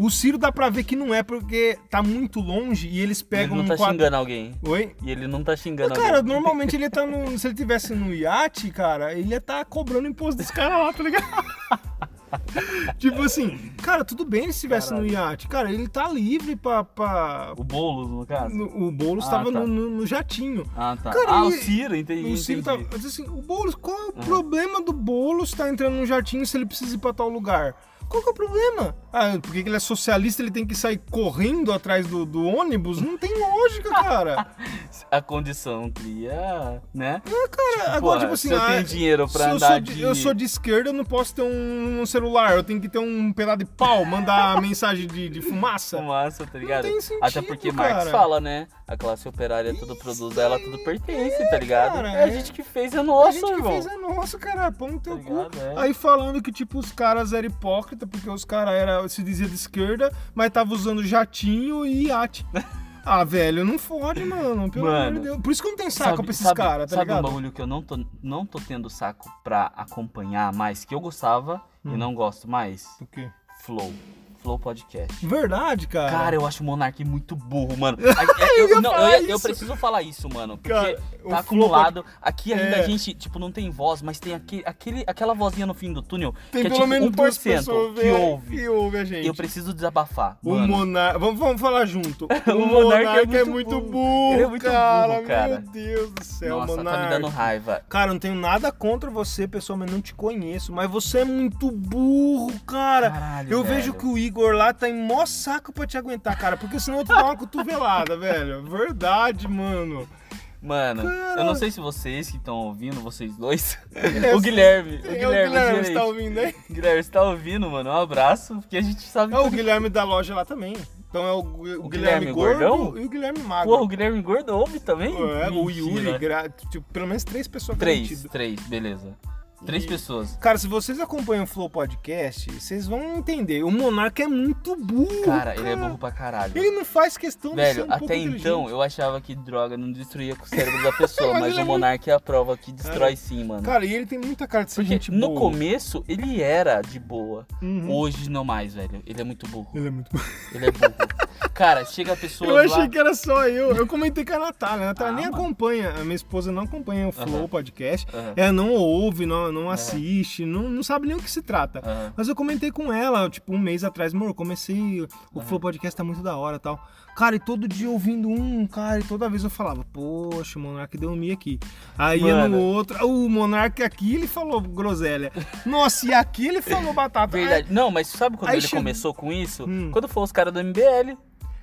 O Ciro dá pra ver que não é porque tá muito longe e eles Ele pegam não um tá quadro- xingando alguém. Oi? E ele não tá xingando Cara, alguém. normalmente ele tá no. Se ele tivesse no iate, cara, ele ia estar cobrando imposto dos caras lá, tá ligado? tipo assim, cara, tudo bem ele estivesse no iate. Cara, ele tá livre pra. pra... O Boulos, no caso? no- o Boulos Ah, tava tá. no, no- no jatinho. Ah, tá. Cara, ah, o e- Ciro, entendi. O Ciro tá. entendi. mas assim, o Boulos, qual é o Aham. problema do Boulos tá entrando no jatinho se ele precisa ir pra tal lugar? Qual que é o problema? Ah, porque ele é socialista, ele tem que sair correndo atrás do, do ônibus? Não tem lógica, cara. A condição cria, né? É, cara, agora, Porra, tipo assim, se eu ah, tenho dinheiro pra eu andar sou de, eu sou de esquerda, eu não posso ter um, celular, eu tenho que ter um pedaço de pau, mandar mensagem de, de fumaça. fumaça, tá ligado? tem sentido, Até porque Marx cara. fala, né? A classe operária tudo produz, a ela tudo pertence, tá ligado? cara, é a é. gente que fez, é A nosso, gente que irmão. fez é nosso, cara, pão no Tá teu cu. ligado? É. Aí falando que, tipo, os caras eram hipócritas hipócrita, porque os caras era se dizia de esquerda, mas tava usando jatinho e iate. Ah, velho, não fode, mano. Pelo amor de Deus. Por isso que eu não tenho saco Sabe- pra esses sabe- caras, tá sabe ligado? um bagulho que eu não tô, não tô tendo saco pra acompanhar mais, que eu gostava Hum. e não gosto mais? O quê? Flow. Flow Podcast. Verdade, cara. Cara, eu acho o Monark muito burro, mano. É- eu, ia não, eu, eu preciso falar isso, mano. Porque Cara, tá Flow acumulado. Aqui ainda É. a gente, tipo, não tem voz, mas tem aquele, aquele, aquela vozinha no fim do túnel Tem que é pelo tipo menos duas 1% pessoas que ouve. que ouve a gente. Eu preciso desabafar. O. Monarca. Vamos, vamos falar junto. O, O Monarca é é muito muito burro. Ele é muito cara. burro, cara. Meu Deus do céu, Nossa, Monarca. tá me dando raiva. Cara, eu não tenho nada contra você, pessoalmente, não te conheço, mas você é muito burro, cara. Caralho, eu velho. vejo que o Igor lá tá em mó saco pra te aguentar, cara, porque senão eu te dou uma cotovelada, velho. Verdade, mano. Mano, Cara. eu não sei se vocês que estão ouvindo, vocês dois. É, o Guilherme, o É Guilherme, o Guilherme, você tá ouvindo aí? Guilherme, você tá ouvindo, mano? Um abraço, porque a gente sabe É o. Guilherme da loja lá também. Então é o, o O Guilherme, Guilherme Gordo Gordão? e o Guilherme Magro. Porra, o Guilherme Gordo ouve também? É, o. Yuri, gra- tipo, pelo menos três pessoas Três, garantidas. três, beleza. Três E- pessoas. Cara, se vocês acompanham o Flow Podcast, vocês vão entender. O Monarca é muito burro. Cara, ele é cara. burro pra caralho. Ele não faz questão de ser Velho, um até então eu achava que droga não destruía o cérebro da pessoa, Mas mas o Monark é a prova que destrói Cara, sim, mano. Cara, e ele tem muita cara de ser Porque gente no boa. começo ele era de boa. Uhum. Hoje não mais, velho. Ele é muito burro. Ele é muito burro. Ele é burro. Cara, chega a pessoa. Eu achei que era só eu. Eu comentei com a Natália. A Natália Ah, nem mano. acompanha. A minha esposa não acompanha o Flow Aham. Podcast. Aham. Ela não ouve, não, não assiste, não, não sabe nem o que se trata. Aham. Mas eu comentei com ela, tipo, um mês atrás, amor, comecei, o Flow Podcast tá muito da hora e tal. Cara, e todo dia ouvindo um, cara, e toda vez eu falava, poxa, o Monark deu um aqui. Aí ia no outro, o Monark aqui ele falou groselha. Nossa, e aqui ele falou batata. Verdade. Não, mas sabe quando Aí ele chegou- começou com isso? Hum. Quando foi os caras do MBL.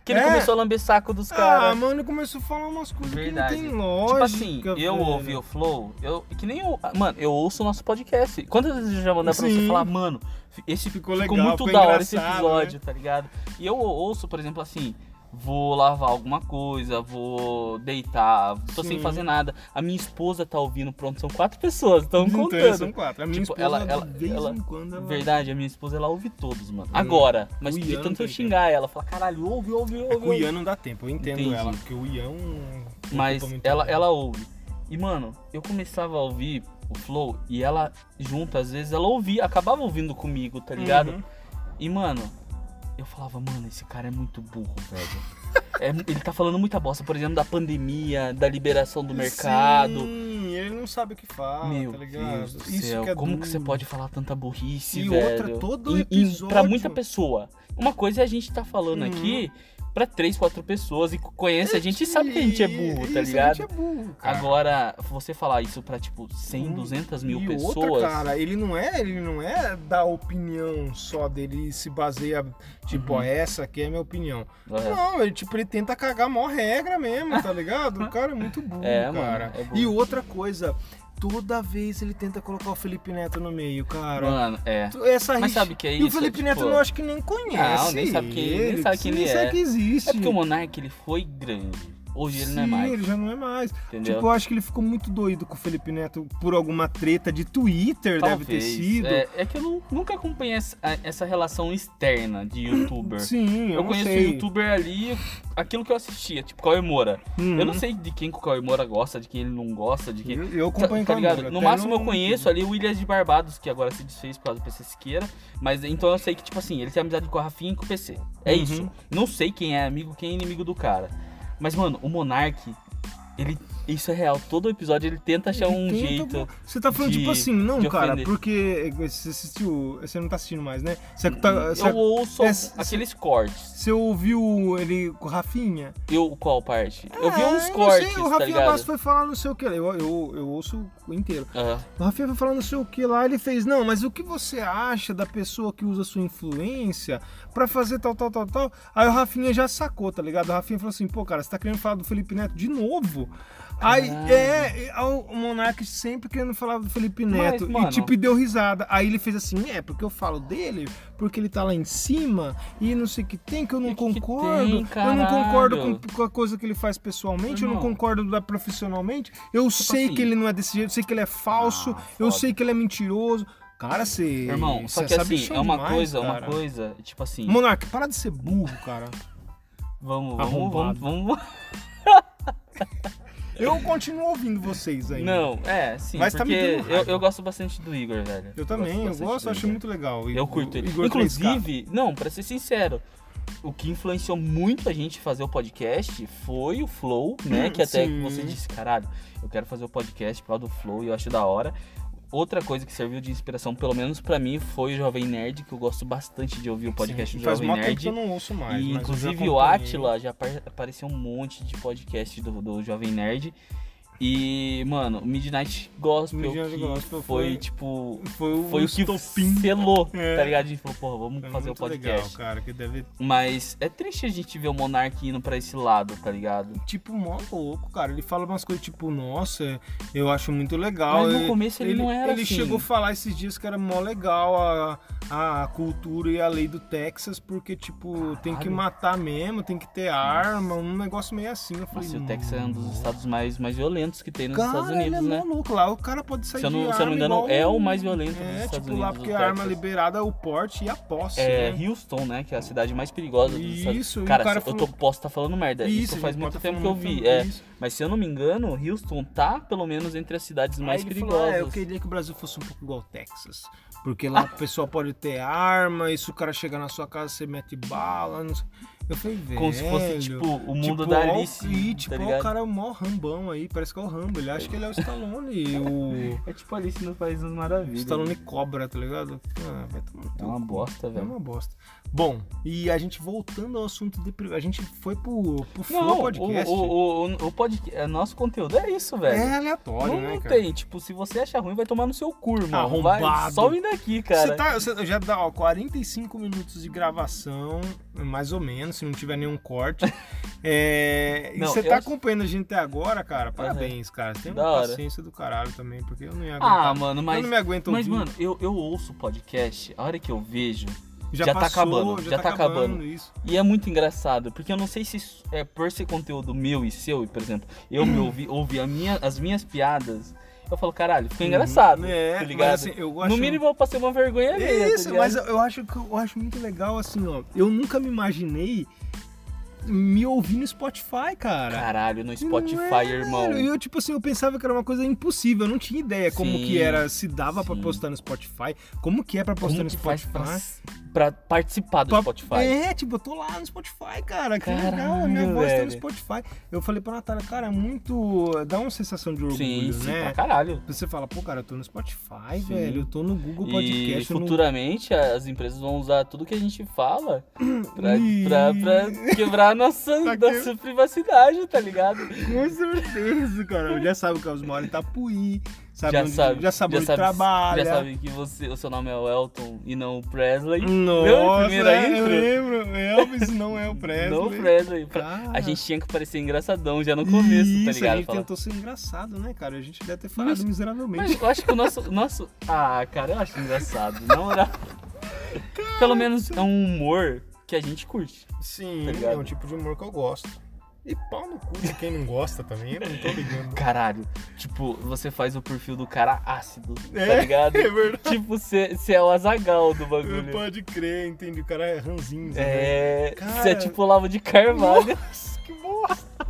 Que ele É? começou a lamber saco dos Ah, caras. mano, ele começou a falar umas coisas Verdade. que não tem Tipo lógica. assim, eu velho. ouvi o Flow, eu, que nem eu. Mano, eu ouço o nosso podcast. Quantas vezes eu já mandei pra você falar, mano, esse Ficou ficou, legal, muito da hora esse engraçado, episódio, né? tá ligado? E eu ouço, por exemplo, assim. Vou lavar alguma coisa, vou deitar, tô sem Sim. fazer nada. A minha esposa tá ouvindo, pronto, são quatro pessoas, estão Então, contando. São quatro. A minha Tipo, esposa, ela- ela- de vez ela- em quando, ela... Verdade, a minha esposa ela ouve todos, mano. Agora, mas de tanto eu tem xingar ela, fala, caralho, ouve, ouve, ouve. É o ouve." Ian não dá tempo, eu entendo Entendi. ela, porque o Ian... é Mas ela, tempo. ela ouve. E, mano, eu começava a ouvir o Flow e ela, junto, às vezes, ela ouvia, acabava ouvindo comigo, tá ligado? Uhum. E, mano, eu falava, mano, esse cara é muito burro, velho. É, ele tá falando muita bosta, por exemplo, da pandemia, da liberação do mercado. Sim, ele não sabe o que fala, Meu tá ligado? Deus do Isso céu, que é como duro. que você pode falar tanta burrice, E velho? outra, todo episódio- pra muita pessoa. Uma coisa é a gente tá falando Uhum. aqui pra três, quatro pessoas e conhece a gente e sabe que a gente é burro, tá Isso, A ligado? gente é burro, cara. Agora, você falar isso pra, tipo, 100, 200 mil e pessoas... outra, cara, ele não é, ele não é da opinião só dele, ele se baseia, tipo, Uhum. ó, essa aqui é a minha opinião. É. Não, ele, tipo, ele tenta cagar a maior regra mesmo, tá ligado? O cara é muito burro, É, mano, cara. é burro. E outra coisa, toda vez ele tenta colocar o Felipe Neto no meio, cara. Mano, é. Essa Mas rixa- sabe o que é E o isso? Felipe Tipo, Neto eu acho que nem conhece. Não, nem sabe quem- nem sabe nem ele sabe é. que existe. É porque o Monark, ele foi grande. Hoje ele não é Sim, mais, ele já não é mais. entendeu? Tipo, eu acho que ele ficou muito doido com o Felipe Neto por alguma treta de Twitter, deve ter Talvez. sido. É, é que eu nu- nunca acompanhei essa, essa relação externa de youtuber. Sim, eu, Eu não conheço sei. o youtuber ali, aquilo que eu assistia, tipo Cauê Moura. Uhum. Eu não sei de quem que o Cauê Moura gosta, de quem ele não gosta, de quem. Eu, eu Tá, acompanho tá a ligado? Moura, No máximo eu conheço ali o Williams de Barbados, que agora se desfez por causa do PC Siqueira. Mas então eu sei que, tipo assim, ele tem amizade com a Rafinha e com o PC. É Uhum. isso. Não sei quem é amigo, quem é inimigo do cara. Mas, mano, o Monark, ele. Isso é real. Todo episódio ele tenta achar um Tenta- jeito. Você tá falando de- tipo assim, não, cara, ofender. porque você assistiu. Você não tá assistindo mais, né? Você, tá, você, Eu ouço é- aqueles cortes. você ouviu ele com o Rafinha? Eu, qual parte? Eu vi É, uns cortes, sei, o tá Rafinha? Bastos foi falar não sei o que. Eu, eu, eu ouço o inteiro. Aham. O Rafinha foi falar não sei o que lá, ele fez, não, mas o que você acha da pessoa que usa sua influência pra fazer tal, tal, tal, tal? Aí o Rafinha já sacou, tá ligado? O Rafinha falou assim, pô, cara, você tá querendo falar do Felipe Neto de novo? Aí, Caralho. é, é, o Monark sempre querendo falar do Felipe Neto. mano- E tipo, deu risada. Aí ele fez assim, é, porque eu falo dele, porque ele tá lá em cima e não sei o que tem, que eu não Que que concordo. tem, eu não concordo com, com a coisa que ele faz pessoalmente, eu não concordo da profissionalmente. Eu sei assim- que ele não é desse jeito, eu sei que ele é falso, Ah, eu sei que ele é mentiroso. Cara, você. Irmão, só que assim, é uma demais, coisa, uma cara. coisa, tipo assim, Monark, para de ser burro, cara. vamos, vamos, Arrombado. vamos, vamos. Eu continuo ouvindo vocês aí. Não, é, sim, Mas tá me dando eu, eu gosto bastante do Igor, velho. Eu também, eu gosto, acho muito legal. Eu curto ele. Igor 3K. Inclusive, não, pra ser sincero, o que influenciou muito a gente fazer o podcast foi o Flow, né? Que até sim. você disse, caralho, eu quero fazer o podcast por causa do Flow e eu acho da hora. Outra coisa que serviu de inspiração, pelo menos pra mim, foi o Jovem Nerd, que eu gosto bastante de ouvir o podcast Sim, do Jovem Nerd. que eu não ouço mais. E inclusive o. Atila já apar- apareceu um monte de podcast do, do Jovem Nerd. E, mano, Midnight Gospel, Midnight Gospel foi, foi- tipo, Foi o, foi o que estopim. selou, É. tá ligado? A gente falou, porra, vamos Foi fazer o podcast. legal, cara, que deve Mas é triste a gente ver o Monark indo pra esse lado, tá ligado? tipo, mó louco, cara. Ele fala umas coisas tipo, nossa, eu acho muito legal. Mas no começo ele não era Ele assim. chegou a falar esses dias que era mó legal a, a cultura e a lei do Texas, porque, tipo, tem que Caralho. matar mesmo, tem que ter arma, um negócio meio assim. Eu falei, Nossa, o Texas é um dos estados mais, mais violentos que tem nos cara, Estados ele Unidos, é né? mó louco. Lá o cara pode sair Se eu não- de se eu não me engano, é o mais violento dos É, Estados tipo, lá Unidos, porque a arma liberada é o porte e a posse, É né? Houston, né? Que é a cidade mais perigosa dos Estados Isso, o Cara, cara eu tô, falou- posso estar falando merda. Isso, a faz muito pode tempo tá que eu vi. É, isso. mas se eu não me engano, Houston tá pelo menos entre as cidades mais ele perigosas. Falou, ah, eu queria que o Brasil fosse um pouco igual Texas. Porque lá o pessoal pode ter arma, e se o cara chegar na sua casa, você mete bala. Não sei. Eu falei, velho. Como se fosse, tipo, o mundo tipo, da Alice, E, tipo, tá ó, o cara é o mó rambão aí, parece que é o Rambo. Ele acha que ele é o Stallone. o É tipo Alice no País das Maravilhas. Stallone cobra, tá ligado? Ah, vai tomar no É uma bosta, É velho. uma bosta. Bom, e a gente voltando ao assunto de. A gente foi pro, pro Não, o, Podcast. o, o, o podcast, é, nosso conteúdo é isso, velho. é aleatório, não, né, não tem, tipo, se você achar ruim, vai tomar no seu cu, irmão. Vai, Arrombado. só vindo aqui, cara. Você tá, você já dá ó, 45 minutos de gravação, mais ou menos, se não tiver nenhum corte. É, e Não, você eu tá acompanhando a gente até agora, cara? Parabéns, cara. Você tem uma Da hora. paciência do caralho também, porque eu não ia Ah, aguentar. mano, eu mas. não me aguento Mas, ouvir. mano, eu, eu ouço podcast, a hora que eu vejo. já, já tá passou, acabando, já, já tá, tá acabando, acabando. isso. E é muito engraçado, porque eu não sei se é por ser conteúdo meu e seu, e, por exemplo, eu me ouvi, ouvi minha, as minhas piadas, eu falo, caralho, ficou engraçado. É, tá ligado? mas assim, eu gosto... No mínimo eu passei uma vergonha alheia, tá Isso, ligado? mas eu, acho que eu acho muito legal, assim, ó. Eu nunca me imaginei me ouvir no Spotify, cara. Caralho, no Spotify, é, irmão. E eu, tipo assim, eu pensava que era uma coisa impossível. Eu não tinha ideia como Sim, que era, se dava pra sim. postar no Spotify, como que é pra postar Como no que faz Spotify. Pra, participar do Pra- Spotify? É, tipo, eu tô lá no Spotify, cara. Que legal, Caralho, minha voz tá no. Spotify. Eu falei pra Natália, cara, é muito. dá uma sensação de orgulho, sim, sim, né? pra caralho. Você fala, pô, cara, eu tô no Spotify, Sim. velho. Eu tô no Google E Podcast. eu no- futuramente as empresas vão usar tudo que a gente fala pra, Ih. pra, pra quebrar a nossa, Tá nossa privacidade, tá ligado? Com certeza, cara. Já sabe que os mora em Itapuí, sabe já onde, sabe, já sabe onde trabalha. Já sabe que você, o seu nome é o Elton e não o Presley. Nossa, a é, eu lembro. Elvis não é o Presley. Não o Presley. A gente tinha que parecer engraçadão já no começo, Isso, tá a ligado? gente Falar, tentou ser engraçado, né, cara? A gente deve ter falado Mas- miseravelmente. Mas eu acho que o nosso, nosso. Ah, cara, eu acho engraçado. Na moral. Pelo menos é um humor que a gente curte. Sim, tá é um tipo de humor que eu gosto. E pau no cu de quem não gosta também, eu não tô ligando. Caralho, tipo, você faz o perfil do cara ácido, tá É, ligado? é verdade. Tipo, você é o azagal do bagulho. Pode crer, entendi. O cara é ranzinho. É. Cara. Você é tipo lava de carvalho. Nossa, que bosta.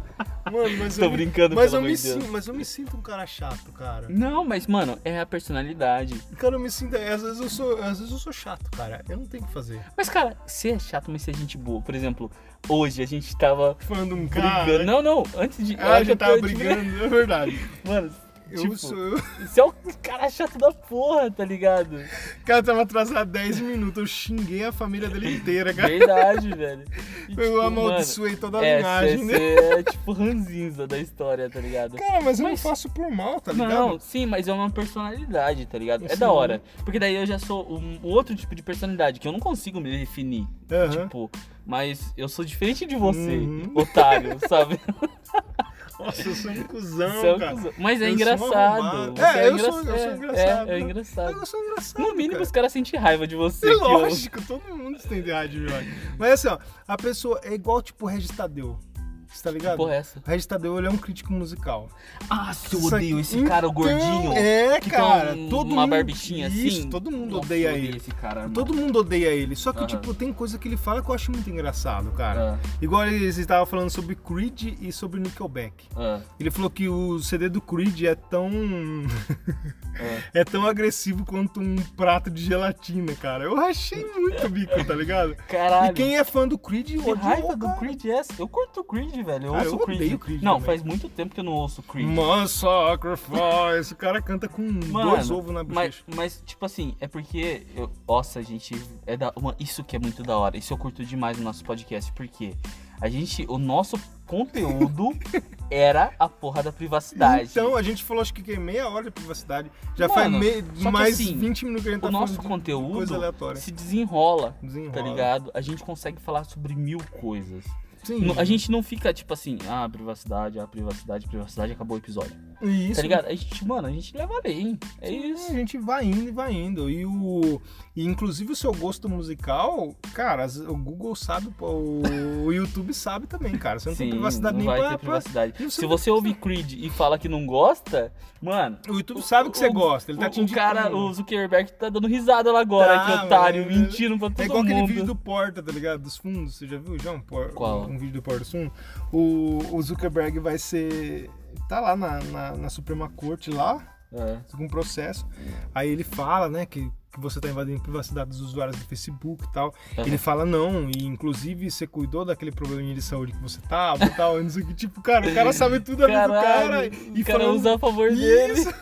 Mano, mas Tô eu, brincando, mas eu me sinto, mas eu me sinto um cara chato, cara. Não, mas, mano, é a personalidade. Cara, eu me sinto, às vezes eu sou, às vezes eu sou chato, cara. Eu não tenho o que fazer. Mas, cara, você é chato, mas você é gente boa. Por exemplo, hoje a gente tava Falando um brigando. cara. Não, não, antes de. Ah, tô- tava te- brigando, é verdade. Mano, Eu tipo, sou. Você é o cara chato da porra, tá ligado? Cara tava atrasado 10 minutos, eu xinguei a família dele inteira, cara. Verdade, velho. E, Eu tipo, amaldiçoei toda a É, linhagem, né? é tipo ranzinza da história, tá ligado? Cara, mas eu Mas- não faço por mal, tá ligado? Não, sim, mas é uma personalidade, tá ligado? É da hora. Porque daí eu já sou um outro tipo de personalidade, que eu não consigo me definir. Tipo, mas eu sou diferente de você, Uhum. otário, sabe? Nossa, eu sou um cuzão, Você é cara. cuzão. Mas é Eu sou engraçado. arrombado. você É, eu engra- sou- eu sou é, engraçado, É, é né? engraçado. Eu sou engraçado. No mínimo, cara. os caras sentem raiva de você. É que eu- lógico, todo mundo tem raiva de mim. Mas assim, ó, a pessoa é igual tipo o Regis Tadeu. Você tá ligado? Que porra é essa? O Regis Tadeu ele é um crítico musical. Ah, eu Isso odeio esse cara, o Então, gordinho. É, cara. um- todo uma mundo, barbichinha assim. Isso, todo mundo Nossa, odeia eu ele. esse cara, mano. Todo mundo odeia ele. Só que, tipo, tem coisa que ele fala que eu acho muito engraçado, cara. Ah, Igual eles estavam falando sobre Creed e sobre Nickelback. ah, Ele falou que o CD do Creed é tão. ah. é tão agressivo quanto um prato de gelatina, cara. Eu achei muito bico, tá ligado? Caralho. E quem é fã do Creed Que raiva do. Creed é essa? Eu curto o Creed, velho. Eu Cara, ouço eu o Creed. Creed Não, também. faz muito tempo que eu não ouço Creed. Man sacrifice. O cara canta com dois ovos na mas, bochecha. mas, tipo assim, é porque. Eu, nossa, gente. É da, uma- isso que é muito da hora. Isso eu curto demais no nosso podcast. Porque a gente. O nosso conteúdo era a porra da privacidade. Então, a gente falou acho que é meia hora de privacidade. Já Mano, faz mais assim, 20 minutos que a gente tá o nosso conteúdo se desenrola, Desenrola. tá ligado? A gente consegue falar sobre mil coisas. Sim. A gente não fica tipo assim, ah, privacidade, ah, privacidade, privacidade, acabou o episódio. Isso. Tá ligado? A gente, mano, a gente leva além. É Sim, isso. A gente vai indo e vai indo. E o. E inclusive o seu gosto musical, cara, o Google sabe, o, o YouTube sabe também, cara. Você não tem Sim, privacidade não nem vai pra, ter privacidade. Você Se você ouvir Creed e fala que não gosta, mano. O YouTube sabe que você o- gosta, ele tá o, te o cara, o Zuckerberg tá dando risada lá agora, Tá, que otário, velho. mentindo pra todo É igual aquele mundo. vídeo do Porta, tá ligado? Dos fundos. Você já viu já um, por... Qual? um vídeo do Porta dos Fundos? O, o Zuckerberg vai ser. Tá lá na, na, na Suprema Corte lá, É. com um processo. Aí ele fala, né, que, que você tá invadindo a privacidade dos usuários do Facebook e tal. Aham. Ele fala, não, e inclusive você cuidou daquele probleminha de saúde que você tava e tal. Não sei o que. Tipo, cara, o cara sabe tudo vida do cara. E o cara falando- usa a favor dele. Isso!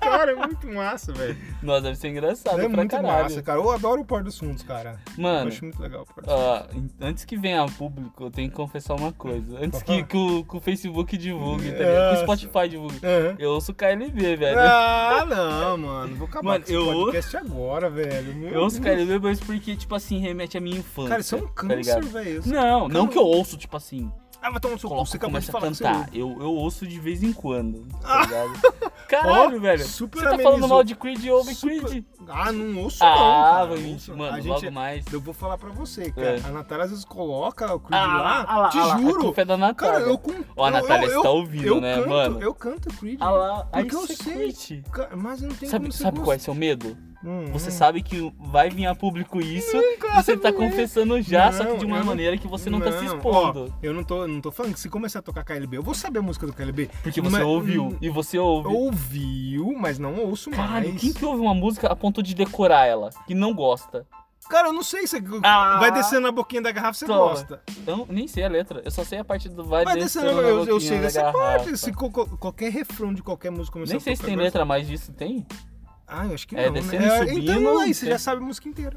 Cara, é muito massa, velho. Nossa, deve ser engraçado É pra muito caralho. massa, cara. Eu adoro o Porta dos Fundos, cara. Eu Mano, acho muito legal o Porta dos Fundos. ó, antes que venha a público, eu tenho que confessar uma coisa. Antes que, que o, que o Facebook divulgue, tá. Que o Spotify divulgue. Aham. Eu ouço KLB, velho. Ah, não, mano. Vou acabar Mano, com esse eu- podcast agora, velho. Meu Eu ouço Deus. KLB, mas porque, tipo assim, remete à minha infância. Cara, isso é um tá câncer, ligado? velho. Não, não que eu ouço, tipo assim, Ah, vai tomar no seu cu. Você acabou de a falar que você cantar. ouve. Eu, eu ouço de vez em quando, tá ligado? Caralho, Ó, velho. super Você tá amenizou. falando mal de Creed e ouve Super- Creed. Ah, não ouço Ah, não, mentir. ouço. Mano, a logo gente, mais. Eu vou falar pra você, cara. É. A Natália às vezes coloca o Creed Ah, lá. ah lá, te ah lá, a juro. culpa é da Natália. Cara, eu com. Ó, a eu- Natália eu, está ouvindo, eu né, canto, mano? Eu canto Creed. Ah lá, aí Porque eu você sei. Mas não tem Sabe, como você sabe qual é seu medo? Hum, Você hum. sabe que vai vir a público isso e você tá confessando já, só que Não, de uma não- maneira que você não, tá se Não, expondo. ó, eu não tô, não tô falando que se começar a tocar KLB, eu vou saber a música do KLB. Porque você Mas- ouviu. E você ouve. Ouviu, mas não ouço Caralho, mais. quem que ouve uma música a ponto de decorar ela? Que não gosta? Cara, eu não sei se Ah. vai descendo na boquinha da garrafa, você Toma. gosta. Eu não- nem sei a letra. Eu só sei a parte do vai Vai descendo descendo, na eu, eu sei da dessa garrafa. parte. Se qualquer refrão de qualquer música começar Nem sei se tem letra mais disso, tem? Ah, eu acho que É, não, descendo e né? subindo, Então aí, você tem- já sabe a música inteira.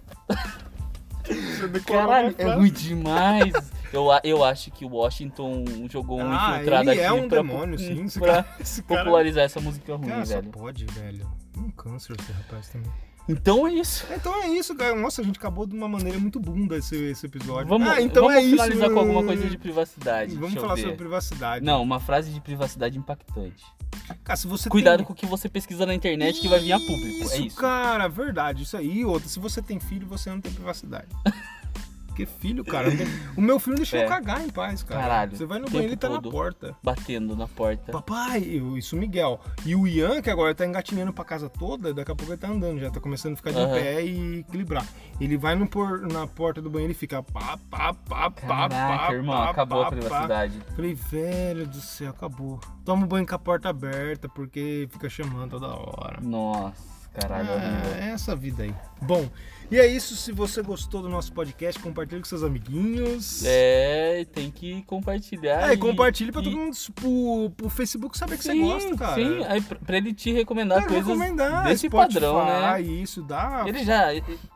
Você Caralho, é muito demais. eu, eu acho que o Washington jogou um Ah, infiltrado ele aqui é um pra, demônio, sim. Pra cara, esse cara, popularizar essa música ruim, cara, só velho. pode, velho. Um câncer esse rapaz também. Então é isso. Então é isso, cara. Nossa, a gente acabou de uma maneira muito bunda esse, esse episódio. Vamos, ah, então vamos é isso. finalizar com alguma coisa de privacidade. Vamos falar ver. sobre privacidade. Não, uma frase de privacidade impactante. Cara, se você Cuidado tem... com o que você pesquisa na internet que vai vir a público. é isso. cara, verdade. Isso aí. E outra, se você tem filho, você não tem privacidade. Porque filho, cara, o meu filho deixou É. eu cagar em paz, cara. Caralho, Você vai no banheiro e tá na porta. Batendo na porta. Papai, isso o Miguel. E o Ian, que agora tá engatinhando pra casa toda, daqui a pouco ele tá andando, já tá começando a ficar de Aham. pé e equilibrar. Ele vai no por, na porta do banheiro e fica pá, pá, pá, pá, Caraca, pá, irmão, pá, acabou pá, a privacidade. Pá. Falei, velho do céu, acabou. Toma banho com a porta aberta, porque fica chamando toda hora. Nossa, caralho, horrível. É, essa vida aí. Bom, e é isso. Se você gostou do nosso podcast, compartilhe com seus amiguinhos. É, tem que compartilhar. É, e compartilhe pra e- todo mundo, pro, pro Facebook saber que você Sim, gosta, cara. Sim, aí pra ele te recomendar É, coisas recomendar, desse Spotify, padrão, né? Isso, dá. Ele já,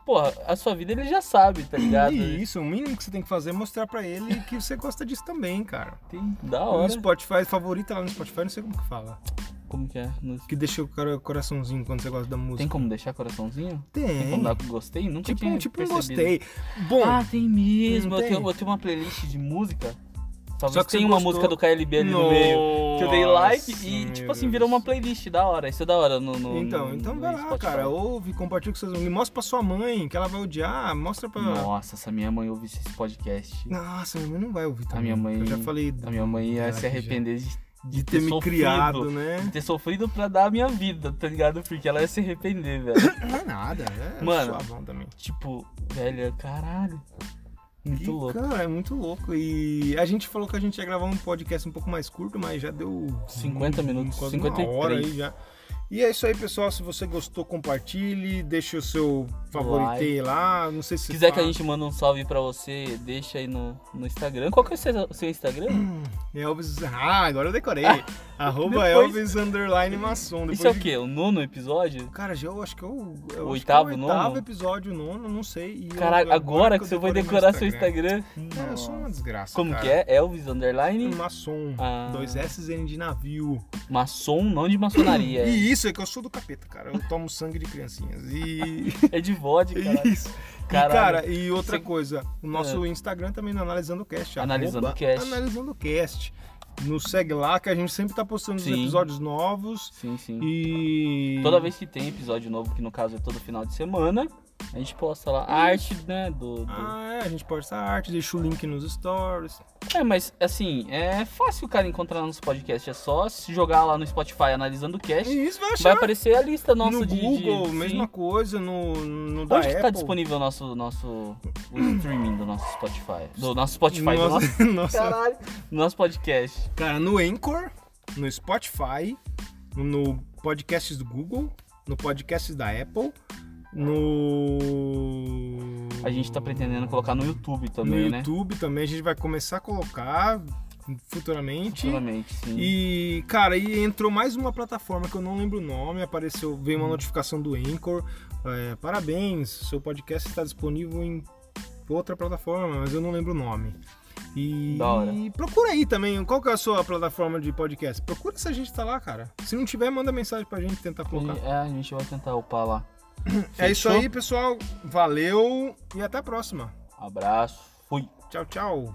porra, a sua vida ele já sabe, tá ligado? Isso, o mínimo que você tem que fazer é mostrar pra ele que você gosta disso também, cara. Tem, da O hora. Spotify favorita lá no Spotify, não sei como que fala. Como que é? No- Que deixa o cara coraçãozinho quando você gosta da música. Tem como deixar coraçãozinho? Tem Tem. como dar gostei? Nunca Tipo, tinha um- tipo um percebido. gostei. Bom, Ah, tem mesmo. Eu tenho, tem? eu tenho uma playlist de música Talvez Só que tenha uma gostou. música do KLB ali no meio. Que eu dei like Nossa, e, tipo assim, virou uma playlist da hora. Isso é da hora no. no Então, no- então no vai lá, Spotify. cara. Ouve, compartilha com seus amigos. Mostra pra sua mãe, que ela vai odiar. Mostra pra. Nossa, se a minha mãe ouvisse esse podcast, Nossa, minha mãe não vai ouvir também. minha mãe- Eu já falei. a minha mãe ia dela se aqui já. arrepender de, de ter me sofrido, criado, né? De ter sofrido pra dar a minha vida, tá ligado? Porque ela ia se arrepender, velho. Não é nada, é Mano. tipo, velho, caralho. Muito E, louco. Cara, é muito louco. E a gente falou que a gente ia gravar um podcast um pouco mais curto, mas já deu 50 minutos, quase 53. uma hora aí já. E é isso aí, pessoal. Se você gostou, compartilhe, deixe o seu favoriteio lá. Não sei se Se quiser que a gente mande um salve pra você, deixa aí no, no Instagram. Qual que é o seu, seu Instagram? Elvis. Ah, agora eu decorei. Arroba Depois- Elvis underline maçom. Depois Isso é o quê? O nono episódio? Cara, já eu acho que é o, eu O acho que é oitavo, o oitavo nono? episódio, nono, não sei. E eu- Caralho, agora que eu você vai decorar seu Instagram. É, eu sou uma desgraça. Como cara. que é? Elvis Underline? Maçom. Ah. Dois S N de navio. Maçom, não de maçonaria. E isso é que eu sou do capeta, cara. Eu tomo sangue de criancinhas. E. É de vodka, cara. Isso. E, Caralho. cara, e outra coisa, o nosso Instagram também no Analisando o Cast. Analisando o Cast. Analisando o Cast. Nos segue lá que a gente sempre tá postando os Sim. episódios novos. Sim, sim. E. Toda vez que tem episódio novo, que no caso é todo final de semana, a gente posta lá a arte, né, do... do- Ah, é, a gente posta a arte, deixa o link nos stories. É, mas assim, é fácil o cara encontrar nosso podcast. É só se jogar lá no Spotify analisando o cast, isso vai achar. vai aparecer a lista nossa no de... Google, de, mesma sim. coisa, no, no da Onde que tá Apple. disponível o nosso, nosso o streaming do nosso Spotify? Do nosso Spotify, do nosso... Nossa, nossa. Caralho, do nosso podcast. Cara, no Anchor, no Spotify, no podcasts do Google, no podcasts da Apple, no. A gente tá pretendendo colocar no YouTube no também, né? YouTube também. A gente vai começar a colocar futuramente. Futuramente, sim. E, cara, aí entrou mais uma plataforma que eu não lembro o nome, apareceu, veio uma notificação do Anchor. É, parabéns, seu podcast está disponível em outra plataforma, mas eu não lembro o nome. E Da hora. procura aí também, qual que é a sua plataforma de podcast? Procura se a gente tá lá, cara. Se não tiver, manda mensagem pra gente tentar colocar. É, a gente vai tentar upar lá. É isso aí, pessoal. Valeu e até a próxima. Abraço, fui. Tchau, tchau.